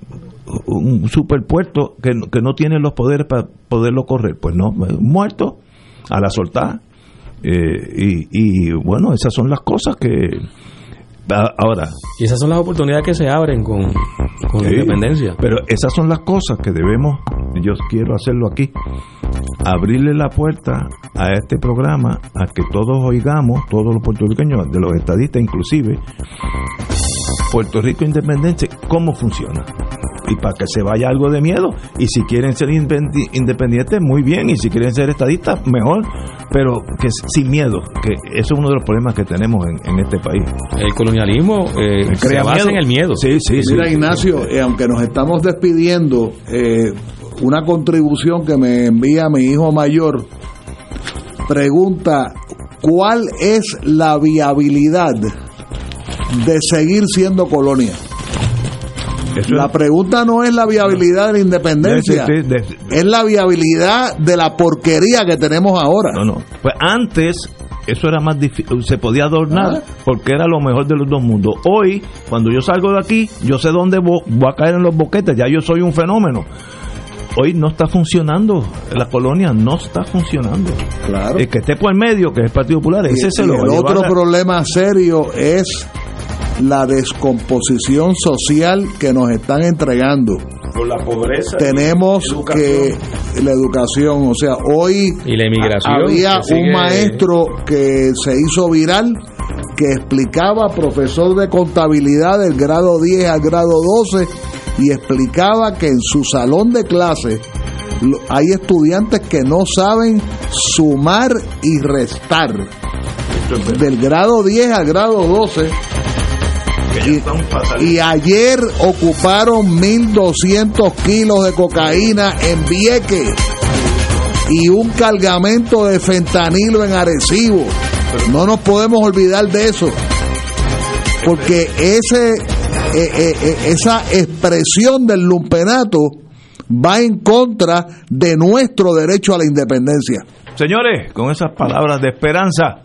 un superpuerto que, que no tiene los poderes para poderlo correr? Pues no, muerto, a la soltar. Eh, y, y bueno, esas son las cosas que... a- Ahora, Y esas son las oportunidades que se abren con, con la independencia. Pero esas son las cosas que debemos, yo quiero hacerlo aquí, abrirle la puerta a este programa, a que todos oigamos, todos los puertorriqueños, de los estadistas inclusive, Puerto Rico Independencia, cómo funciona. Y para que se vaya algo de miedo. Y si quieren ser independi- independientes, muy bien, y si quieren ser estadistas, mejor, pero que sin miedo, que eso es uno de los problemas que tenemos en, en este país. El colonialismo eh, se Crea basa miedo. en el miedo. Sí, sí, sí. Mira, Ignacio, eh, aunque nos estamos despidiendo, eh, una contribución que me envía mi hijo mayor pregunta: ¿cuál es la viabilidad de seguir siendo colonia? La pregunta no es la viabilidad de la independencia, de- es la viabilidad de la porquería que tenemos ahora. No, no. Pues antes eso era más difícil, se podía adornar porque era lo mejor de los dos mundos. Hoy, cuando yo salgo de aquí, yo sé dónde vo- voy a caer en los boquetes, ya yo soy un fenómeno. Hoy no está funcionando, la colonia no está funcionando. Claro. El que esté por el medio, que es el Partido Popular, Y- ese se y lo va a el otro a- problema serio es la descomposición social que nos están entregando. por la pobreza. Tenemos que la educación, o sea, hoy Y la inmigración, había un maestro que se hizo viral que explicaba, profesor de contabilidad del grado 10 al grado 12, y explicaba que en su salón de clase lo- hay estudiantes que no saben sumar y restar. Del grado 10 al grado 12. Y, y ayer ocuparon 1.200 kilos de cocaína en Vieques y un cargamento de fentanilo en Arecibo. No nos podemos olvidar de eso. Porque ese, eh, eh, eh, esa expresión del lumpenato va en contra de nuestro derecho a la independencia. Señores, con esas palabras de esperanza,